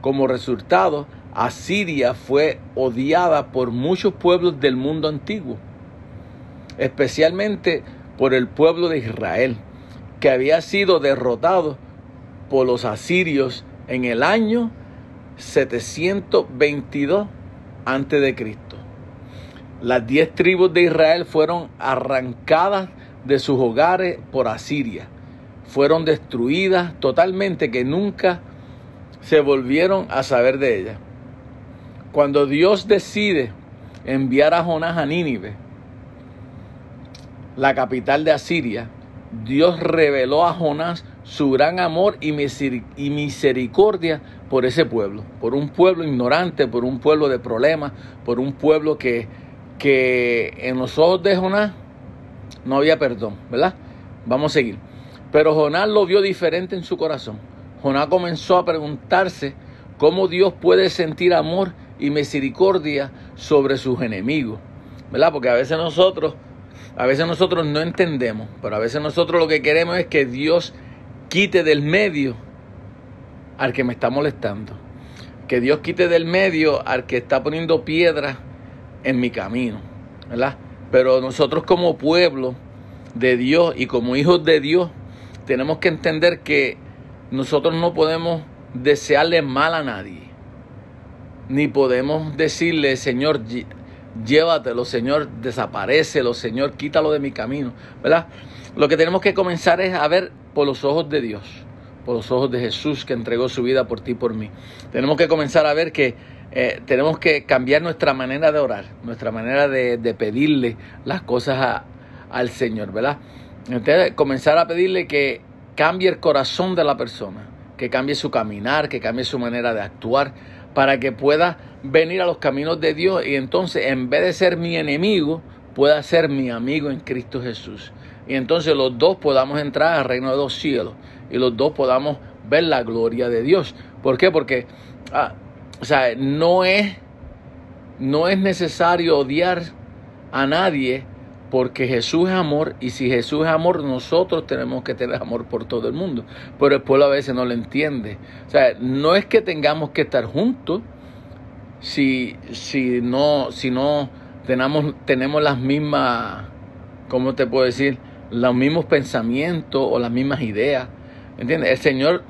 Como resultado, Asiria fue odiada por muchos pueblos del mundo antiguo, especialmente por el pueblo de Israel, que había sido derrotado por los asirios en el año 722 a.C. Las diez tribus de Israel fueron arrancadas de sus hogares por Asiria. Fueron destruidas totalmente que nunca se volvieron a saber de ellas. Cuando Dios decide enviar a Jonás a Nínive, la capital de Asiria, Dios reveló a Jonás su gran amor y misericordia por ese pueblo, por un pueblo ignorante, por un pueblo de problemas, por un pueblo que, que en los ojos de Jonás no había perdón, ¿verdad? Vamos a seguir. Pero Jonás lo vio diferente en su corazón. Jonás comenzó a preguntarse cómo Dios puede sentir amor y misericordia sobre sus enemigos, ¿verdad? Porque a veces nosotros, a veces nosotros no entendemos, pero a veces nosotros lo que queremos es que Dios quite del medio al que me está molestando. Que Dios quite del medio al que está poniendo piedras en mi camino, ¿verdad? Pero nosotros como pueblo de Dios y como hijos de Dios tenemos que entender que nosotros no podemos desearle mal a nadie ni podemos decirle, Señor, llévatelo, Señor, desaparecelo, Señor, quítalo de mi camino, ¿verdad? Lo que tenemos que comenzar es a ver por los ojos de Dios, por los ojos de Jesús que entregó su vida por ti y por mí. Tenemos que comenzar a ver que eh, tenemos que cambiar nuestra manera de orar, nuestra manera de, pedirle las cosas al Señor, ¿verdad? Entonces, comenzar a pedirle que cambie el corazón de la persona, que cambie su caminar, que cambie su manera de actuar para que pueda venir a los caminos de Dios y entonces en vez de ser mi enemigo, pueda ser mi amigo en Cristo Jesús. Y entonces los dos podamos entrar al reino de los cielos y los dos podamos ver la gloria de Dios. ¿Por qué? Porque ah, o sea, no es, no es necesario odiar a nadie porque Jesús es amor y si Jesús es amor, nosotros tenemos que tener amor por todo el mundo. Pero el pueblo a veces no lo entiende. O sea, no es que tengamos que estar juntos si, si no, si no tenemos, tenemos las mismas, ¿cómo te puedo decir? Los mismos pensamientos o las mismas ideas. ¿Entiendes? El Señor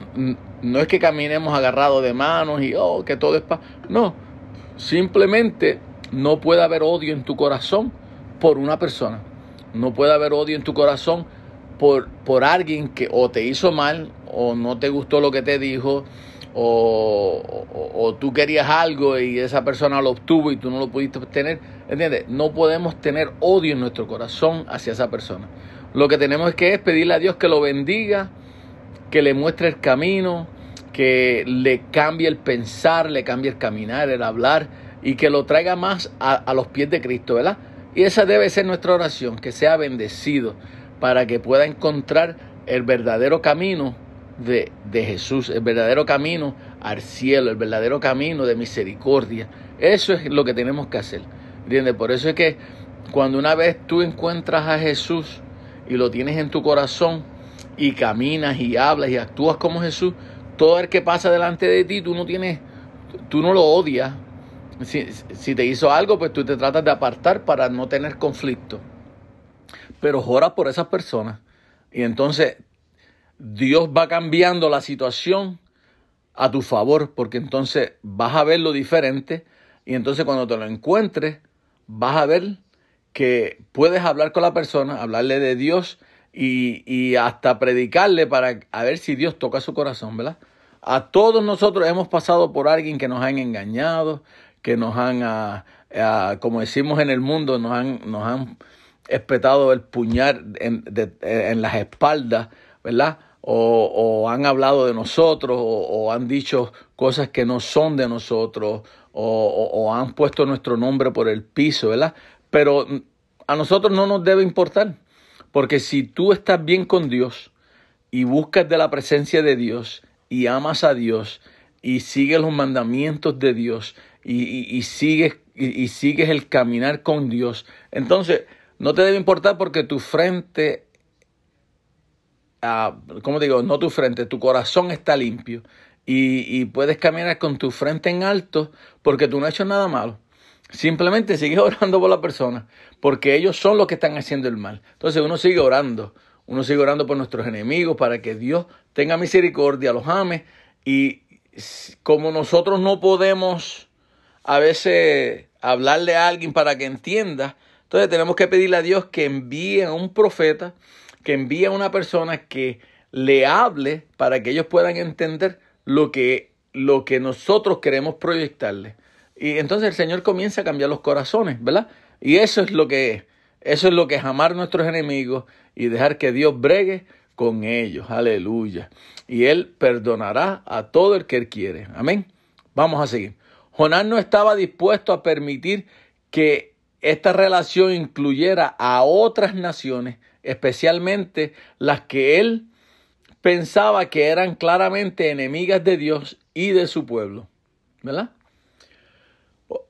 no es que caminemos agarrados de manos y, oh, que todo es paz. No, simplemente no puede haber odio en tu corazón por una persona. No puede haber odio en tu corazón por, por alguien que o te hizo mal o no te gustó lo que te dijo o, o, tú querías algo y esa persona lo obtuvo y tú no lo pudiste obtener. ¿Entiendes? No podemos tener odio en nuestro corazón hacia esa persona. Lo que tenemos que es pedirle a Dios que lo bendiga, que le muestre el camino, que le cambie el pensar, le cambie el caminar, el hablar y que lo traiga más a, a los pies de Cristo, ¿verdad? Y esa debe ser nuestra oración, que sea bendecido para que pueda encontrar el verdadero camino de, de, Jesús, el verdadero camino al cielo, el verdadero camino de misericordia. Eso es lo que tenemos que hacer. ¿Entiendes? Por eso es que cuando una vez tú encuentras a Jesús y lo tienes en tu corazón y caminas y hablas y actúas como Jesús, todo el que pasa delante de ti, tú no tienes, tú no lo odias, si, te hizo algo, pues tú te tratas de apartar para no tener conflicto. Pero ora por esas personas. Y entonces Dios va cambiando la situación a tu favor, porque entonces vas a ver lo diferente. Y entonces cuando te lo encuentres, vas a ver que puedes hablar con la persona, hablarle de Dios y, y hasta predicarle para a ver si Dios toca su corazón, ¿verdad? A todos nosotros hemos pasado por alguien que nos han engañado, que nos han, ah, ah, como decimos en el mundo, nos han, nos han espetado el puñal en, en las espaldas, ¿verdad? o, han hablado de nosotros o, han dicho cosas que no son de nosotros o, han puesto nuestro nombre por el piso, ¿verdad? Pero a nosotros no nos debe importar, porque si tú estás bien con Dios y buscas de la presencia de Dios y amas a Dios y sigues los mandamientos de Dios y, sigues, y sigues el caminar con Dios, entonces no te debe importar porque tu frente como digo? No tu frente, tu corazón está limpio y, puedes caminar con tu frente en alto porque tú no has hecho nada malo. Simplemente sigues orando por la persona porque ellos son los que están haciendo el mal. Entonces uno sigue orando, uno sigue orando por nuestros enemigos para que Dios tenga misericordia, los ame y como nosotros no podemos a veces hablarle a alguien para que entienda, entonces tenemos que pedirle a Dios que envíe a un profeta que envíe a una persona que le hable para que ellos puedan entender lo que, lo que nosotros queremos proyectarle. Y entonces el Señor comienza a cambiar los corazones, ¿verdad? Y eso es lo que es. Eso es lo que es amar a nuestros enemigos y dejar que Dios bregue con ellos. Aleluya. Y Él perdonará a todo el que Él quiere. Amén. Vamos a seguir. Jonás no estaba dispuesto a permitir que esta relación incluyera a otras naciones especialmente las que él pensaba que eran claramente enemigas de Dios y de su pueblo. ¿Verdad?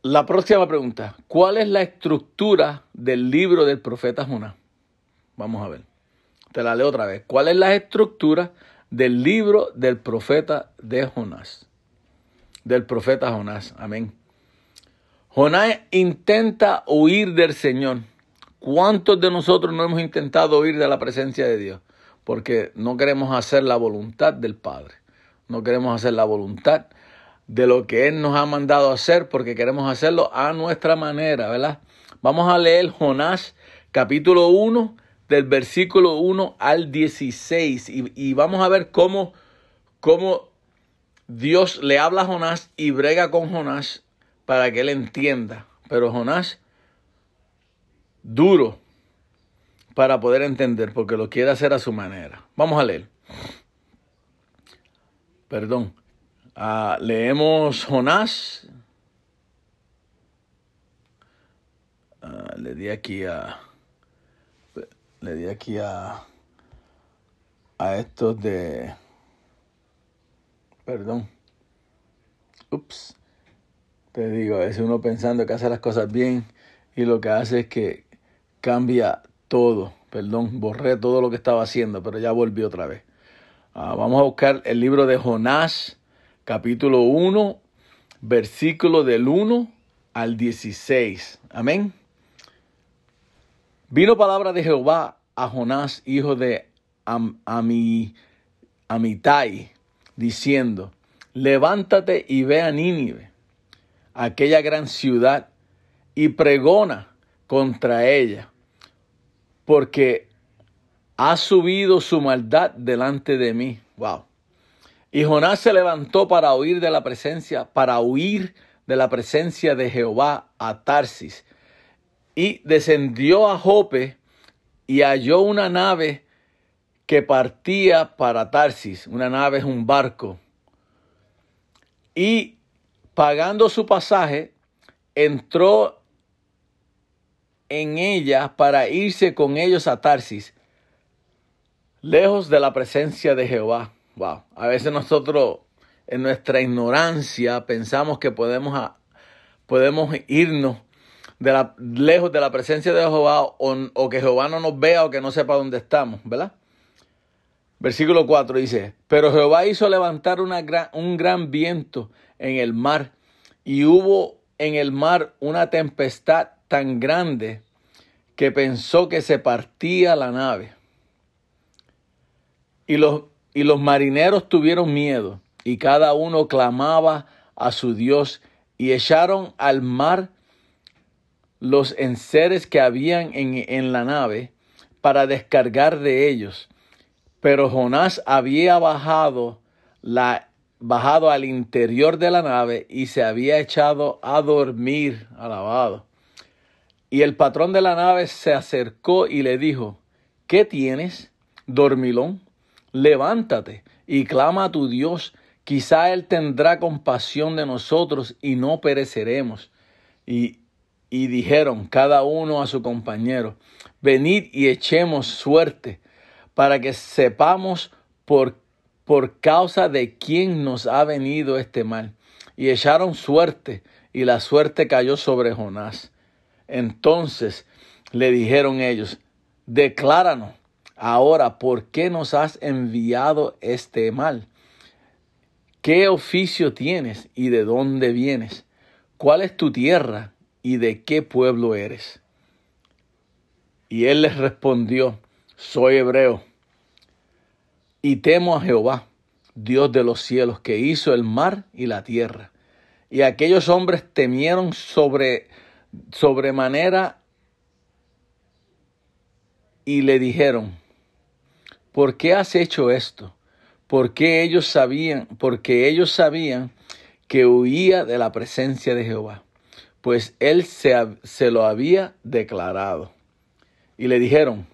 La próxima pregunta, ¿cuál es la estructura del libro del profeta Jonás? Vamos a ver. Te la leo otra vez. ¿Cuál es la estructura del libro del profeta de Jonás? Del profeta Jonás. Amén. Jonás intenta huir del Señor. ¿Cuántos de nosotros no hemos intentado huir de la presencia de Dios? Porque no queremos hacer la voluntad del Padre. No queremos hacer la voluntad de lo que Él nos ha mandado hacer porque queremos hacerlo a nuestra manera, ¿verdad? Vamos a leer Jonás capítulo 1 del versículo 1 al 16 y, y vamos a ver cómo, cómo Dios le habla a Jonás y brega con Jonás para que él entienda. Pero Jonás duro para poder entender, porque lo quiere hacer a su manera. Vamos a leer. Perdón. Ah, leemos Jonás. Ah, le di aquí a. Le di aquí a. A estos de. Perdón. Ups. Te digo, a veces uno pensando que hace las cosas bien y lo que hace es que cambia todo. Perdón, borré todo lo que estaba haciendo, pero ya volví otra vez. Ah, vamos a buscar el libro de Jonás, capítulo 1, versículo del 1 al 16. Amén. Vino palabra de Jehová a Jonás, hijo de Am Amitai, diciendo, levántate y ve a Nínive, aquella gran ciudad, y pregona contra ella, porque ha subido su maldad delante de mí. Wow. Y Jonás se levantó para huir de la presencia, para huir de la presencia de Jehová a Tarsis. Y descendió a Jope y halló una nave que partía para Tarsis. Una nave es un barco. Y pagando su pasaje, entró en ella para irse con ellos a Tarsis, lejos de la presencia de Jehová. Wow. A veces nosotros en nuestra ignorancia pensamos que podemos, podemos irnos de la, lejos de la presencia de Jehová o, que Jehová no nos vea o que no sepa dónde estamos, ¿verdad? Versículo 4 dice, pero Jehová hizo levantar un gran viento en el mar y hubo en el mar una tempestad tan grande que pensó que se partía la nave. Y los, y los marineros tuvieron miedo, y cada uno clamaba a su Dios, y echaron al mar los enseres que habían en, en la nave para descargar de ellos. Pero Jonás había bajado, la, bajado al interior de la nave y se había echado a dormir, alabado. Y el patrón de la nave se acercó y le dijo, ¿qué tienes, dormilón? levántate y clama a tu Dios, quizá Él tendrá compasión de nosotros y no pereceremos. Y, y dijeron cada uno a su compañero, venid y echemos suerte para que sepamos por, por causa de quién nos ha venido este mal. Y echaron suerte, y la suerte cayó sobre Jonás. Entonces le dijeron ellos, decláranos ahora por qué nos has enviado este mal. ¿Qué oficio tienes y de dónde vienes? ¿Cuál es tu tierra y de qué pueblo eres? Y él les respondió, soy hebreo y temo a Jehová, Dios de los cielos, que hizo el mar y la tierra. Y aquellos hombres temieron sobre sobremanera y le dijeron, ¿por qué has hecho esto? Porque ellos sabían, porque ellos sabían que huía de la presencia de Jehová, pues él se, se lo había declarado. Y le dijeron,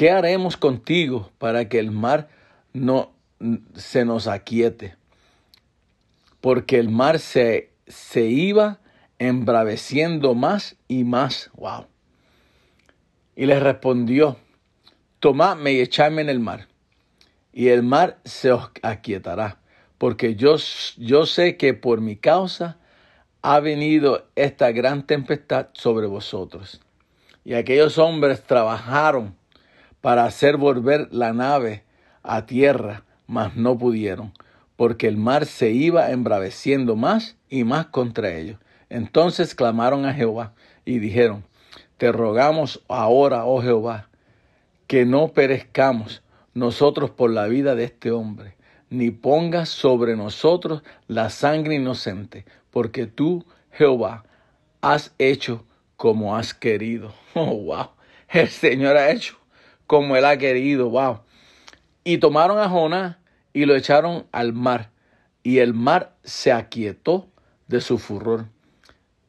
¿qué haremos contigo para que el mar no se nos aquiete? Porque el mar se, se iba embraveciendo más y más. Wow. Y les respondió, tomadme y echadme en el mar, y el mar se os aquietará, porque yo, yo sé que por mi causa ha venido esta gran tempestad sobre vosotros. Y aquellos hombres trabajaron para hacer volver la nave a tierra, mas no pudieron, porque el mar se iba embraveciendo más y más contra ellos. Entonces clamaron a Jehová y dijeron, te rogamos ahora, oh Jehová, que no perezcamos nosotros por la vida de este hombre, ni pongas sobre nosotros la sangre inocente, porque tú, Jehová, has hecho como has querido. Oh, wow. El Señor ha hecho como Él ha querido. Wow. Y tomaron a Jonás y lo echaron al mar, y el mar se aquietó de su furor.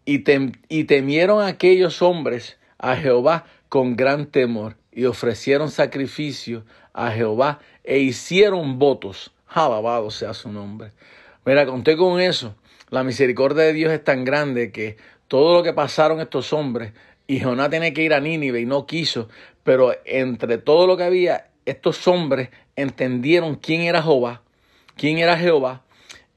Y, y temieron aquellos hombres a Jehová con gran temor, y ofrecieron sacrificio a Jehová e hicieron votos. Alabado sea su nombre. Mira, conté con eso. La misericordia de Dios es tan grande que todo lo que pasaron estos hombres, y Jonás tenía que ir a Nínive y no quiso, pero entre todo lo que había, estos hombres entendieron quién era Jehová, quién era Jehová,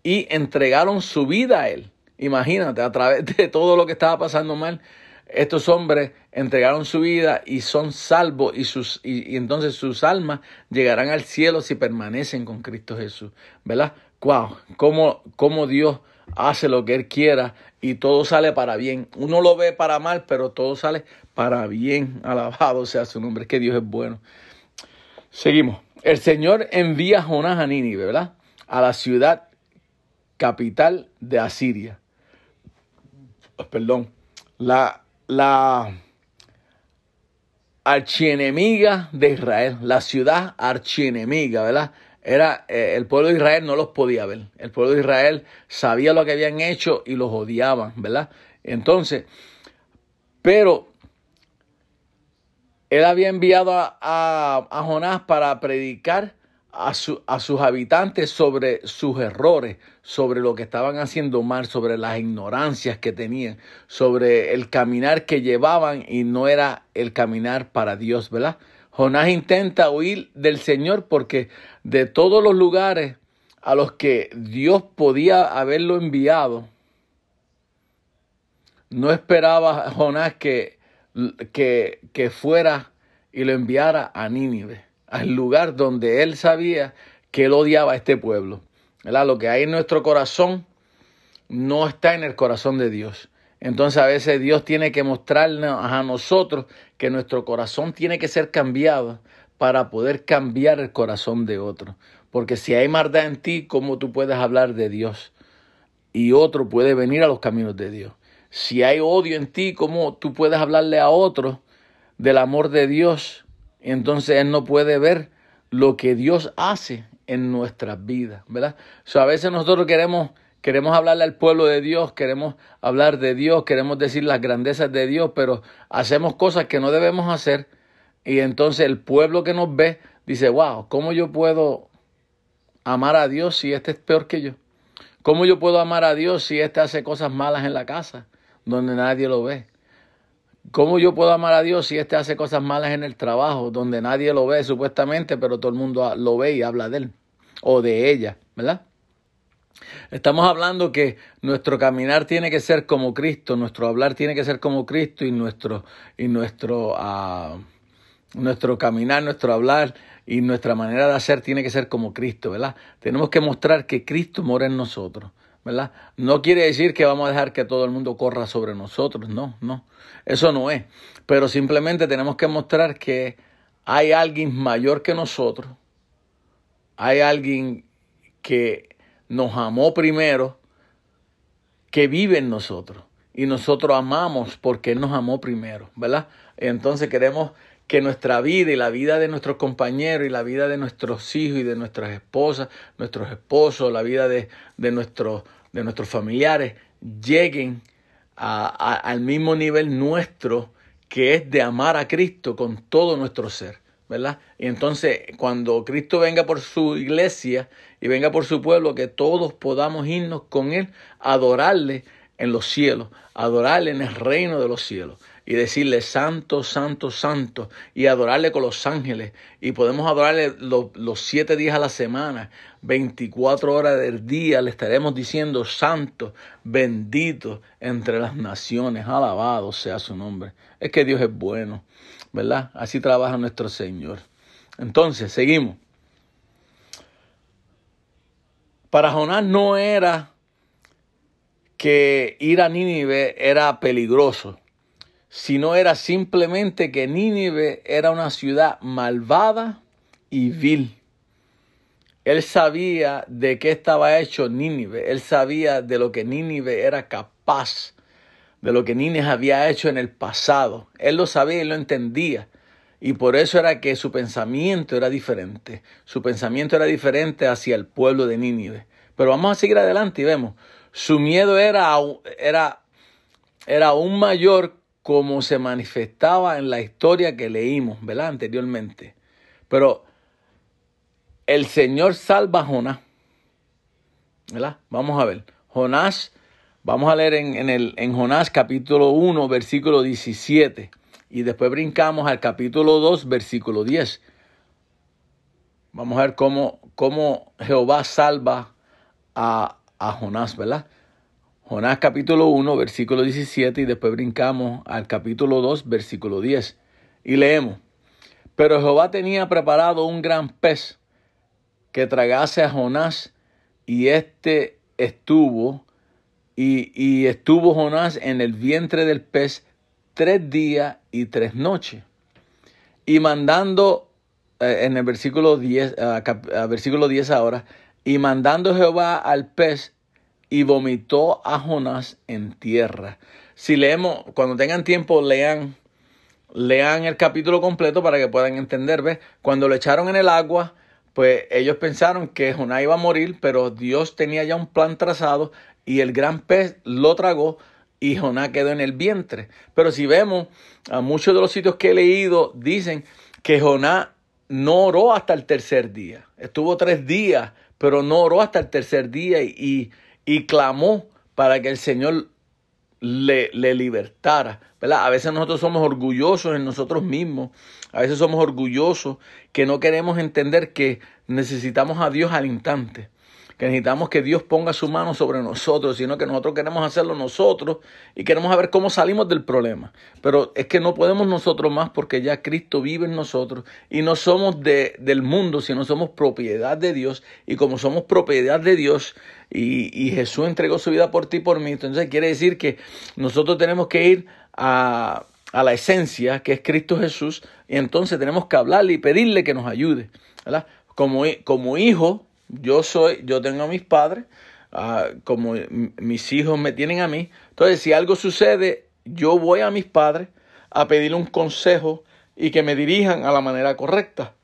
y entregaron su vida a él. Imagínate, a través de todo lo que estaba pasando mal, estos hombres entregaron su vida y son salvos y, sus, y, entonces sus almas llegarán al cielo si permanecen con Cristo Jesús. ¿Verdad? Wow, cómo, cómo Dios hace lo que Él quiera y todo sale para bien. Uno lo ve para mal, pero todo sale para bien. Alabado sea su nombre, es que Dios es bueno. Seguimos. El Señor envía a Jonás a Nínive, ¿verdad? A la ciudad capital de Asiria. Perdón. La, la archienemiga de Israel, la ciudad archienemiga, ¿verdad? Era eh, el pueblo de Israel no los podía ver. El pueblo de Israel sabía lo que habían hecho y los odiaban, ¿verdad? Entonces, pero él había enviado a, a Jonás para predicar a, a, sus habitantes sobre sus errores, sobre lo que estaban haciendo mal, sobre las ignorancias que tenían, sobre el caminar que llevaban y no era el caminar para Dios, ¿verdad? Jonás intenta huir del Señor porque de todos los lugares a los que Dios podía haberlo enviado, no esperaba Jonás que, que, fuera y lo enviara a Nínive al lugar donde él sabía que él odiaba a este pueblo. Lo que hay en nuestro corazón no está en el corazón de Dios. Entonces a veces Dios tiene que mostrarnos a nosotros que nuestro corazón tiene que ser cambiado para poder cambiar el corazón de otro. Porque si hay maldad en ti, ¿cómo tú puedes hablar de Dios? Y otro puede venir a los caminos de Dios. Si hay odio en ti, ¿cómo tú puedes hablarle a otro del amor de Dios? entonces Él no puede ver lo que Dios hace en nuestras vidas, ¿verdad? So, a veces nosotros queremos, queremos hablarle al pueblo de Dios, queremos hablar de Dios, queremos decir las grandezas de Dios, pero hacemos cosas que no debemos hacer y entonces el pueblo que nos ve dice, wow, ¿cómo yo puedo amar a Dios si este es peor que yo? ¿Cómo yo puedo amar a Dios si este hace cosas malas en la casa, donde nadie lo ve? ¿Cómo yo puedo amar a Dios si este hace cosas malas en el trabajo, donde nadie lo ve supuestamente, pero todo el mundo lo ve y habla de él o de ella, ¿verdad? Estamos hablando que nuestro caminar tiene que ser como Cristo, nuestro hablar tiene que ser como Cristo y nuestro y nuestro uh, nuestro caminar, nuestro hablar y nuestra manera de hacer tiene que ser como Cristo, ¿verdad? Tenemos que mostrar que Cristo mora en nosotros. ¿verdad? No quiere decir que vamos a dejar que todo el mundo corra sobre nosotros, no, no, eso no es. Pero simplemente tenemos que mostrar que hay alguien mayor que nosotros, hay alguien que nos amó primero, que vive en nosotros. Y nosotros amamos porque Él nos amó primero, ¿verdad? Entonces queremos que nuestra vida y la vida de nuestros compañeros y la vida de nuestros hijos y de nuestras esposas, nuestros esposos, la vida de, de, nuestros, de nuestros familiares lleguen al mismo nivel nuestro que es de amar a Cristo con todo nuestro ser, ¿verdad? Y entonces cuando Cristo venga por su iglesia y venga por su pueblo, que todos podamos irnos con Él, adorarle en los cielos, adorarle en el reino de los cielos y decirle santo, santo, santo y adorarle con los ángeles. Y podemos adorarle los, siete días a la semana, 24 horas del día, le estaremos diciendo santo, bendito entre las naciones, alabado sea su nombre. Es que Dios es bueno, ¿verdad? Así trabaja nuestro Señor. Entonces, seguimos. Para Jonás no era que ir a Nínive era peligroso sino era simplemente que Nínive era una ciudad malvada y vil. Él sabía de qué estaba hecho Nínive, él sabía de lo que Nínive era capaz, de lo que Nínive había hecho en el pasado. Él lo sabía y lo entendía. Y por eso era que su pensamiento era diferente. Su pensamiento era diferente hacia el pueblo de Nínive. Pero vamos a seguir adelante y vemos. Su miedo era, era, era aún mayor como se manifestaba en la historia que leímos, ¿verdad? Anteriormente. Pero el Señor salva a Jonás. ¿Verdad? Vamos a ver. Jonás, vamos a leer en, el, en Jonás capítulo 1, versículo 17. Y después brincamos al capítulo 2, versículo 10. Vamos a ver cómo, cómo Jehová salva a, a Jonás, ¿verdad? Jonás capítulo 1, versículo 17 y después brincamos al capítulo 2, versículo 10 y leemos. Pero Jehová tenía preparado un gran pez que tragase a Jonás y éste estuvo y, y estuvo Jonás en el vientre del pez tres días y tres noches. Y mandando, eh, en el versículo 10, versículo 10 ahora, y mandando Jehová al pez y vomitó a Jonás en tierra. Si leemos, cuando tengan tiempo, lean, lean el capítulo completo para que puedan entender. ¿ves? Cuando lo echaron en el agua, pues ellos pensaron que Jonás iba a morir, pero Dios tenía ya un plan trazado y el gran pez lo tragó y Jonás quedó en el vientre. Pero si vemos, a muchos de los sitios que he leído dicen que Jonás no oró hasta el tercer día. Estuvo tres días, pero no oró hasta el tercer día y y clamó para que el Señor le, le, libertara. ¿verdad? A veces nosotros somos orgullosos en nosotros mismos. A veces somos orgullosos que no queremos entender que necesitamos a Dios al instante que necesitamos que Dios ponga su mano sobre nosotros, sino que nosotros queremos hacerlo nosotros y queremos saber cómo salimos del problema. Pero es que no podemos nosotros más porque ya Cristo vive en nosotros y no somos de, del mundo, sino somos propiedad de Dios. Y como somos propiedad de Dios y, y Jesús entregó su vida por ti y por mí, entonces quiere decir que nosotros tenemos que ir a, a la esencia que es Cristo Jesús y entonces tenemos que hablarle y pedirle que nos ayude. ¿verdad? Como, como hijo, yo soy, yo tengo a mis padres, ah, como mis hijos me tienen a mí. Entonces, si algo sucede, yo voy a mis padres a pedirle un consejo y que me dirijan a la manera correcta.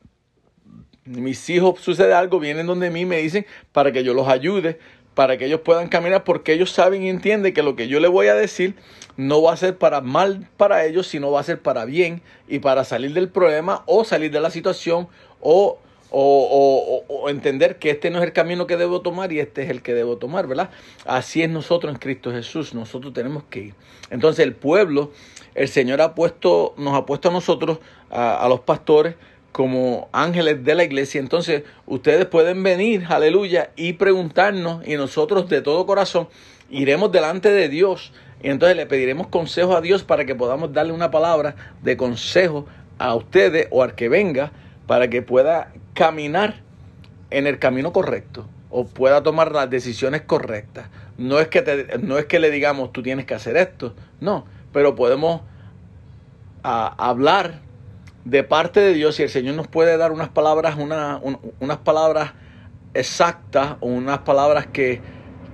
Mis hijos sucede algo, vienen donde mí me dicen para que yo los ayude, para que ellos puedan caminar, porque ellos saben y entienden que lo que yo les voy a decir no va a ser para mal para ellos, sino va a ser para bien y para salir del problema o salir de la situación o, o, entender que este no es el camino que debo tomar y este es el que debo tomar, ¿verdad? Así es nosotros en Cristo Jesús, nosotros tenemos que ir. Entonces el pueblo, el Señor ha puesto, nos ha puesto a nosotros, a, a los pastores, como ángeles de la iglesia. Entonces ustedes pueden venir, aleluya, y preguntarnos y nosotros de todo corazón iremos delante de Dios y entonces le pediremos consejo a Dios para que podamos darle una palabra de consejo a ustedes o al que venga para que pueda caminar en el camino correcto o pueda tomar las decisiones correctas. No es que, te, no es que le digamos tú tienes que hacer esto, no, pero podemos hablar de parte de Dios y el Señor nos puede dar unas palabras, una, unas palabras exactas o unas palabras que,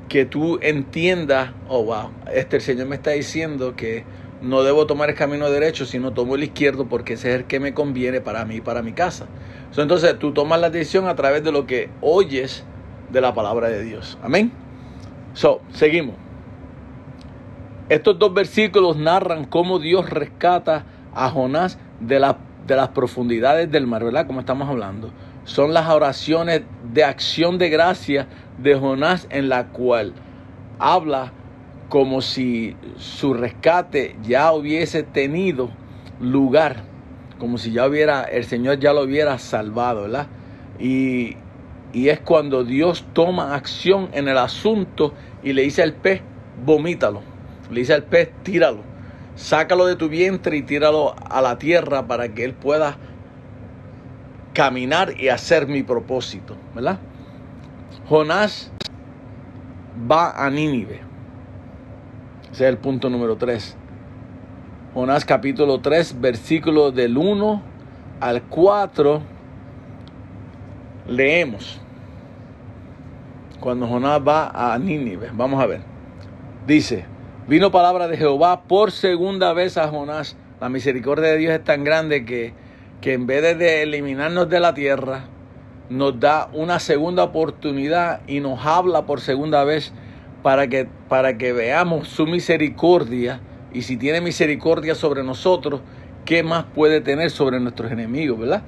que tú entiendas, oh wow, este el Señor me está diciendo que no debo tomar el camino derecho, sino tomo el izquierdo porque ese es el que me conviene para mí y para mi casa. entonces tú tomas la decisión a través de lo que oyes de la palabra de Dios. Amén. So, seguimos. Estos dos versículos narran cómo Dios rescata a Jonás de, de las profundidades del mar, ¿verdad? Como estamos hablando. Son las oraciones de acción de gracia de Jonás en la cual habla como si su rescate ya hubiese tenido lugar, como si ya hubiera, el Señor ya lo hubiera salvado, ¿verdad? Y, y es cuando Dios toma acción en el asunto y le dice al pez, vomítalo. Le dice al pez, tíralo. Sácalo de tu vientre y tíralo a la tierra para que él pueda caminar y hacer mi propósito, ¿verdad? Jonás va a Nínive. Ese es el punto número 3. Jonás capítulo 3, versículo del 1 al 4. Leemos. Cuando Jonás va a Nínive. Vamos a ver. Dice, vino palabra de Jehová por segunda vez a Jonás. La misericordia de Dios es tan grande que, que en vez de eliminarnos de la tierra, nos da una segunda oportunidad y nos habla por segunda vez para que, para que veamos su misericordia y si tiene misericordia sobre nosotros, ¿qué más puede tener sobre nuestros enemigos, verdad?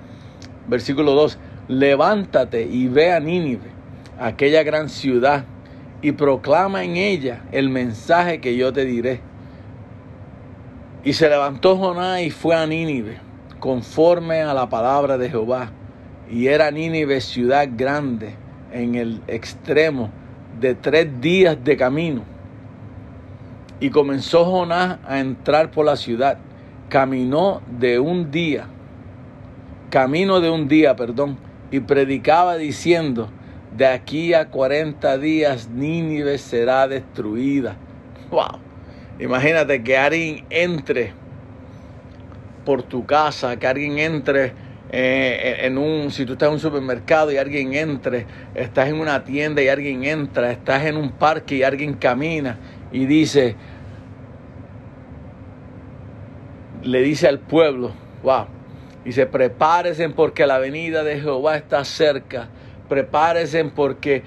Versículo 2, levántate y ve a Nínive, aquella gran ciudad, y proclama en ella el mensaje que yo te diré. Y se levantó Jonás y fue a Nínive, conforme a la palabra de Jehová y era Nínive ciudad grande en el extremo de tres días de camino. Y comenzó Jonás a entrar por la ciudad. Caminó de un día, camino de un día, perdón, y predicaba diciendo, de aquí a 40 días Nínive será destruida. Wow. Imagínate que alguien entre por tu casa, que alguien entre eh, en un, si tú estás en un supermercado y alguien entre, estás en una tienda y alguien entra, estás en un parque y alguien camina y dice, le dice al pueblo, wow, dice, prepárense porque la venida de Jehová está cerca, prepárense porque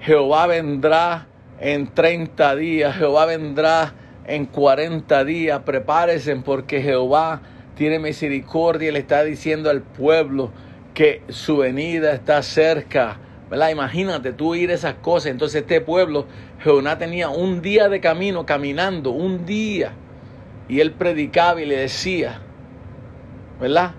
Jehová vendrá en 30 días, Jehová vendrá en 40 días, prepárense porque Jehová tiene misericordia y le está diciendo al pueblo que su venida está cerca. ¿verdad? Imagínate tú ir esas cosas. Entonces este pueblo, Jehová tenía un día de camino caminando, un día. Y él predicaba y le decía, ¿verdad?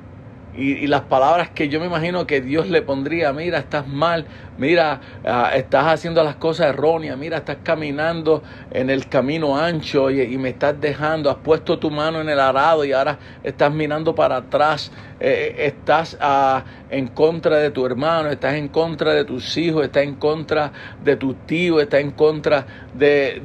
y, las palabras que yo me imagino que Dios le pondría, mira, estás mal, mira, ah, estás haciendo las cosas erróneas, mira, estás caminando en el camino ancho y, me estás dejando, has puesto tu mano en el arado y ahora estás mirando para atrás, eh, eh, estás ah, en contra de tu hermano, estás en contra de tus hijos, estás en contra de tu tío, estás en contra de,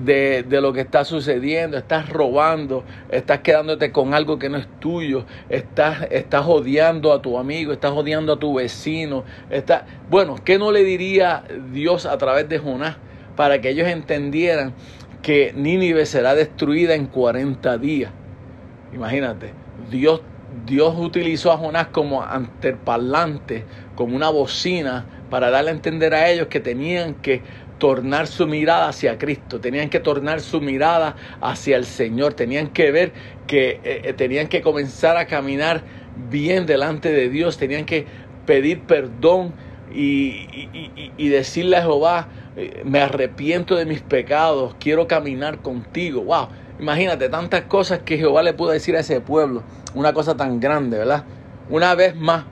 de, lo que está sucediendo, estás robando, estás quedándote con algo que no es tuyo, estás, estás odiando a tu amigo, estás odiando a tu vecino, está, bueno, ¿qué no le diría Dios a través de Jonás para que ellos entendieran que Nínive será destruida en 40 días? Imagínate, Dios Dios utilizó a Jonás como anteparlante, como una bocina, para darle a entender a ellos que tenían que tornar su mirada hacia Cristo, tenían que tornar su mirada hacia el Señor, tenían que ver que eh, eh, tenían que comenzar a caminar bien delante de Dios, tenían que pedir perdón y, y, decirle a Jehová, eh, me arrepiento de mis pecados, quiero caminar contigo. Wow, imagínate tantas cosas que Jehová le pudo decir a ese pueblo, una cosa tan grande, ¿verdad? Una vez más,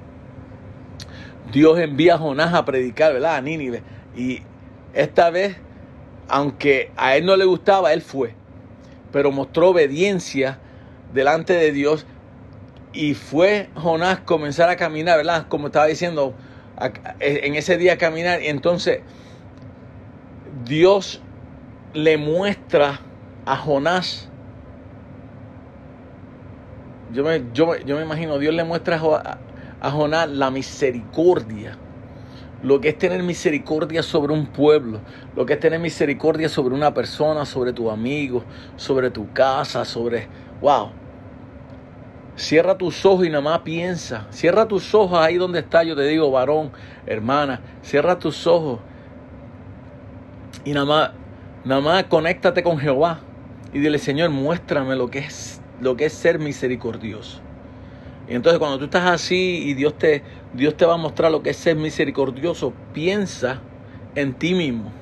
Dios envía a Jonás a predicar, ¿verdad? A Nínive. Y esta vez, aunque a él no le gustaba, él fue. Pero mostró obediencia delante de Dios. Y fue Jonás comenzar a caminar, ¿verdad? Como estaba diciendo, en ese día caminar. Y entonces Dios le muestra a Jonás. Yo me, yo, yo me imagino, Dios le muestra a, a Jonás la misericordia. Lo que es tener misericordia sobre un pueblo, lo que es tener misericordia sobre una persona, sobre tu amigo, sobre tu casa, sobre... ¡Wow! Cierra tus ojos y nada más piensa. Cierra tus ojos ahí donde está. Yo te digo, varón, hermana, cierra tus ojos. Y nada más, nada más conéctate con Jehová. Y dile, Señor, muéstrame lo que es, lo que es ser misericordioso. Y entonces cuando tú estás así y Dios te, Dios te va a mostrar lo que es ser misericordioso, piensa en ti mismo.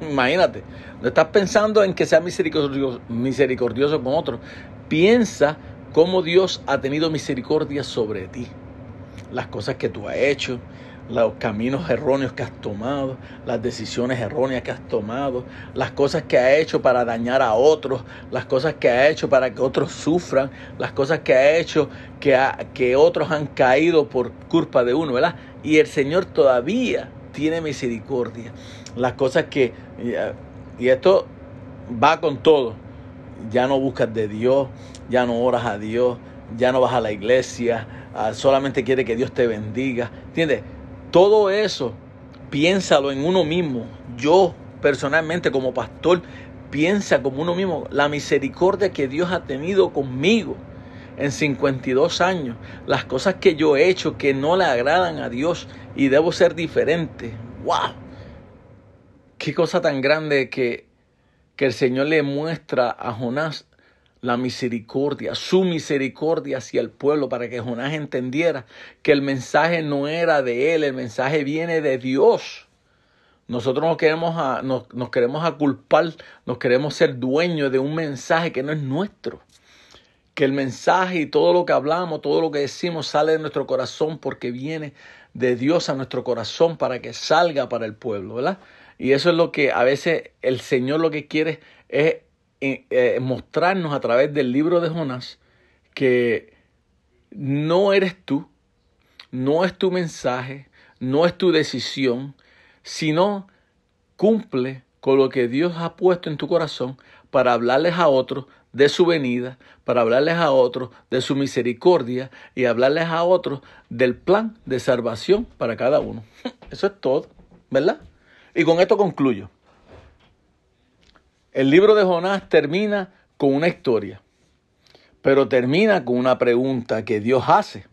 Imagínate, no estás pensando en que sea misericordioso, misericordioso con otro. Piensa cómo Dios ha tenido misericordia sobre ti. Las cosas que tú has hecho, los caminos erróneos que has tomado, las decisiones erróneas que has tomado, las cosas que ha hecho para dañar a otros, las cosas que ha hecho para que otros sufran, las cosas que ha hecho que, que otros han caído por culpa de uno, ¿verdad? Y el Señor todavía tiene misericordia. Las cosas que, y esto va con todo, ya no buscas de Dios, ya no oras a Dios, ya no vas a la iglesia, ah, solamente quiere que Dios te bendiga, ¿entiendes? Todo eso, piénsalo en uno mismo. Yo personalmente como pastor, piensa como uno mismo la misericordia que Dios ha tenido conmigo en 52 años, las cosas que yo he hecho que no le agradan a Dios y debo ser diferente. ¡Wow! Qué cosa tan grande que, que el Señor le muestra a Jonás la misericordia, su misericordia hacia el pueblo, para que Jonás entendiera que el mensaje no era de él, el mensaje viene de Dios. Nosotros nos queremos, a, nos, queremos a culpar, nos queremos ser dueños de un mensaje que no es nuestro. Que el mensaje y todo lo que hablamos, todo lo que decimos sale de nuestro corazón porque viene de Dios a nuestro corazón para que salga para el pueblo, ¿verdad? Y eso es lo que a veces el Señor lo que quiere es eh, mostrarnos a través del libro de Jonás que no eres tú, no es tu mensaje, no es tu decisión, sino cumple con lo que Dios ha puesto en tu corazón para hablarles a otros de su venida, para hablarles a otros de su misericordia y hablarles a otros del plan de salvación para cada uno. Eso es todo, ¿verdad? Y con esto concluyo. El libro de Jonás termina con una historia, pero termina con una pregunta que Dios hace.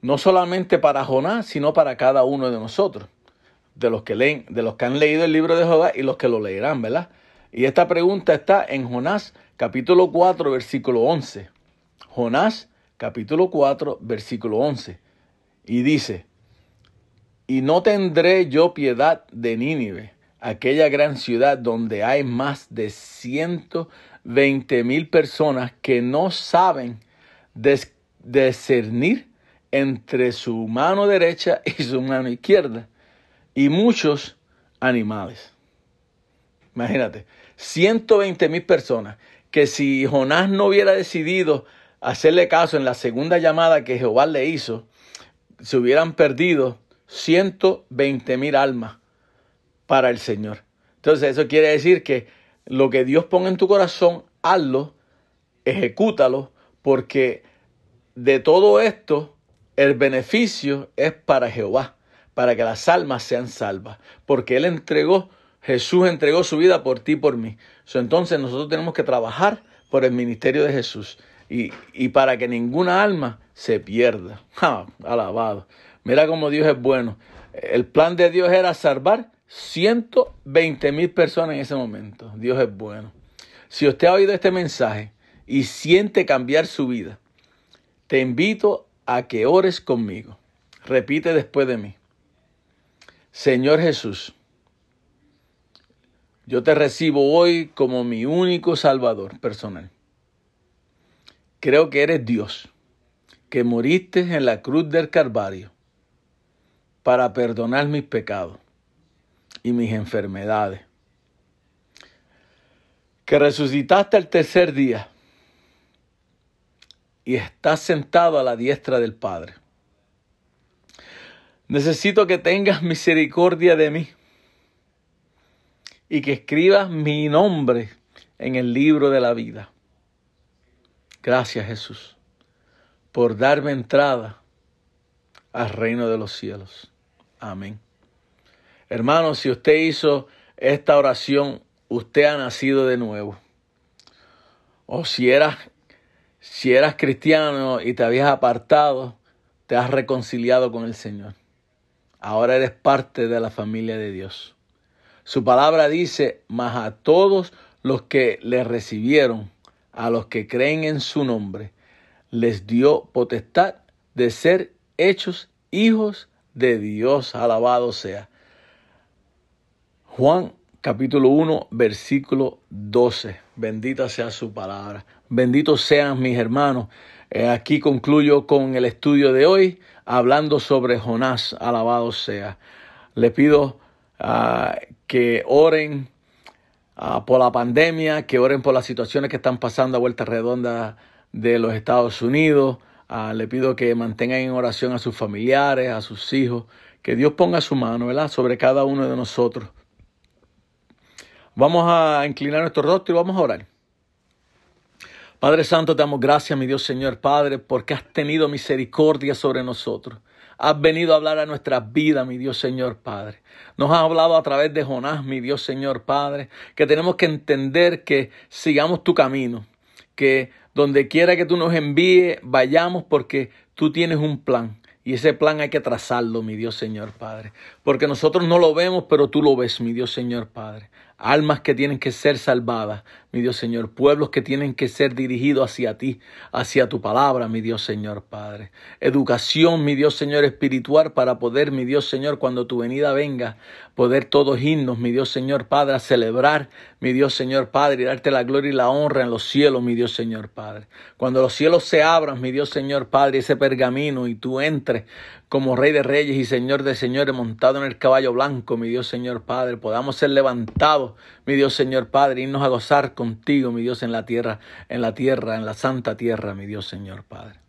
No solamente para Jonás, sino para cada uno de nosotros, de los que leen, de los que han leído el libro de Jonás y los que lo leerán, ¿verdad? Y esta pregunta está en Jonás capítulo 4, versículo 11. Jonás capítulo 4, versículo 11. Y dice, y no tendré yo piedad de Nínive aquella gran ciudad donde hay más de 120 mil personas que no saben discernir entre su mano derecha y su mano izquierda, y muchos animales. Imagínate, 120 mil personas que si Jonás no hubiera decidido hacerle caso en la segunda llamada que Jehová le hizo, se hubieran perdido 120 mil almas para el Señor. Entonces eso quiere decir que lo que Dios ponga en tu corazón, hazlo, ejecútalo, porque de todo esto el beneficio es para Jehová, para que las almas sean salvas, porque Él entregó, Jesús entregó su vida por ti y por mí. entonces nosotros tenemos que trabajar por el ministerio de Jesús y, y para que ninguna alma se pierda. alabado. Mira cómo Dios es bueno. El plan de Dios era salvar 120 mil personas en ese momento. Dios es bueno. Si usted ha oído este mensaje y siente cambiar su vida, te invito a que ores conmigo. Repite después de mí. Señor Jesús, yo te recibo hoy como mi único Salvador personal. Creo que eres Dios, que moriste en la cruz del Calvario para perdonar mis pecados y mis enfermedades. Que resucitaste el tercer día y estás sentado a la diestra del Padre. Necesito que tengas misericordia de mí y que escribas mi nombre en el libro de la vida. Gracias Jesús por darme entrada al reino de los cielos. Amén. Hermano, si usted hizo esta oración, usted ha nacido de nuevo. O si eras, si eras cristiano y te habías apartado, te has reconciliado con el Señor. Ahora eres parte de la familia de Dios. Su palabra dice, mas a todos los que le recibieron, a los que creen en su nombre, les dio potestad de ser hechos hijos de Dios. Alabado sea. Juan capítulo 1, versículo 12. Bendita sea su palabra. Benditos sean mis hermanos. Eh, aquí concluyo con el estudio de hoy, hablando sobre Jonás. Alabado sea. Le pido uh, que oren uh, por la pandemia, que oren por las situaciones que están pasando a vuelta redonda de los Estados Unidos. Uh, le pido que mantengan en oración a sus familiares, a sus hijos, que Dios ponga su mano, ¿verdad?, sobre cada uno de nosotros Vamos a inclinar nuestro rostro y vamos a orar. Padre Santo, te damos gracias, mi Dios Señor Padre, porque has tenido misericordia sobre nosotros. Has venido a hablar a nuestras vidas, mi Dios Señor Padre. Nos has hablado a través de Jonás, mi Dios Señor Padre, que tenemos que entender que sigamos tu camino, que donde quiera que tú nos envíes, vayamos porque tú tienes un plan. Y ese plan hay que trazarlo, mi Dios Señor Padre. Porque nosotros no lo vemos, pero tú lo ves, mi Dios Señor Padre almas que tienen que ser salvadas, mi Dios Señor, pueblos que tienen que ser dirigidos hacia ti, hacia tu palabra, mi Dios Señor Padre. Educación, mi Dios Señor, espiritual para poder, mi Dios Señor, cuando tu venida venga, poder todos irnos, mi Dios Señor Padre, a celebrar, mi Dios Señor Padre, y darte la gloria y la honra en los cielos, mi Dios Señor Padre. Cuando los cielos se abran, mi Dios Señor Padre, ese pergamino y tú entres como Rey de Reyes y Señor de Señores montado en el caballo blanco, mi Dios Señor Padre, podamos ser levantados, mi Dios Señor Padre, irnos a gozar contigo, mi Dios, en la tierra, en la tierra, en la santa tierra, mi Dios Señor Padre.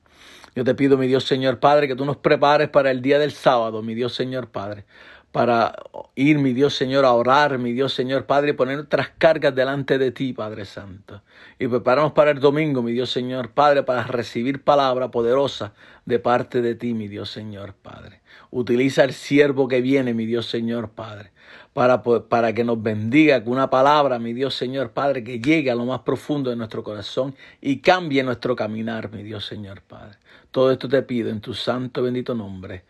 Yo te pido, mi Dios Señor Padre, que tú nos prepares para el día del sábado, mi Dios Señor Padre para ir, mi Dios Señor, a orar, mi Dios Señor Padre, y poner nuestras cargas delante de ti, Padre Santo. Y preparamos para el domingo, mi Dios Señor Padre, para recibir palabra poderosa de parte de ti, mi Dios Señor Padre. Utiliza el siervo que viene, mi Dios Señor Padre, para, para que nos bendiga con una palabra, mi Dios Señor Padre, que llegue a lo más profundo de nuestro corazón y cambie nuestro caminar, mi Dios Señor Padre. Todo esto te pido en tu santo bendito nombre.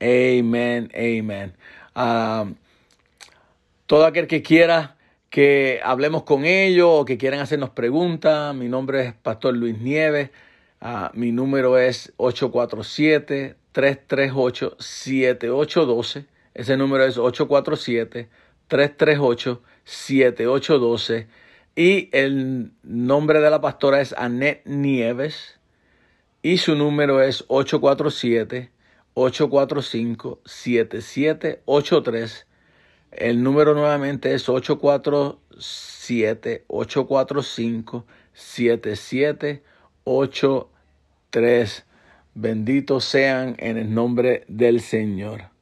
Amén, amén a todo aquel que quiera que hablemos con ellos o que quieran hacernos preguntas. Mi nombre es Pastor Luis Nieves. Ah, mi número es 847-338-7812. Ese número es 847-338-7812. Y el nombre de la pastora es Annette Nieves. Y su número es 847 845-7783. El número nuevamente es 847-845-7783. Benditos sean en el nombre del Señor.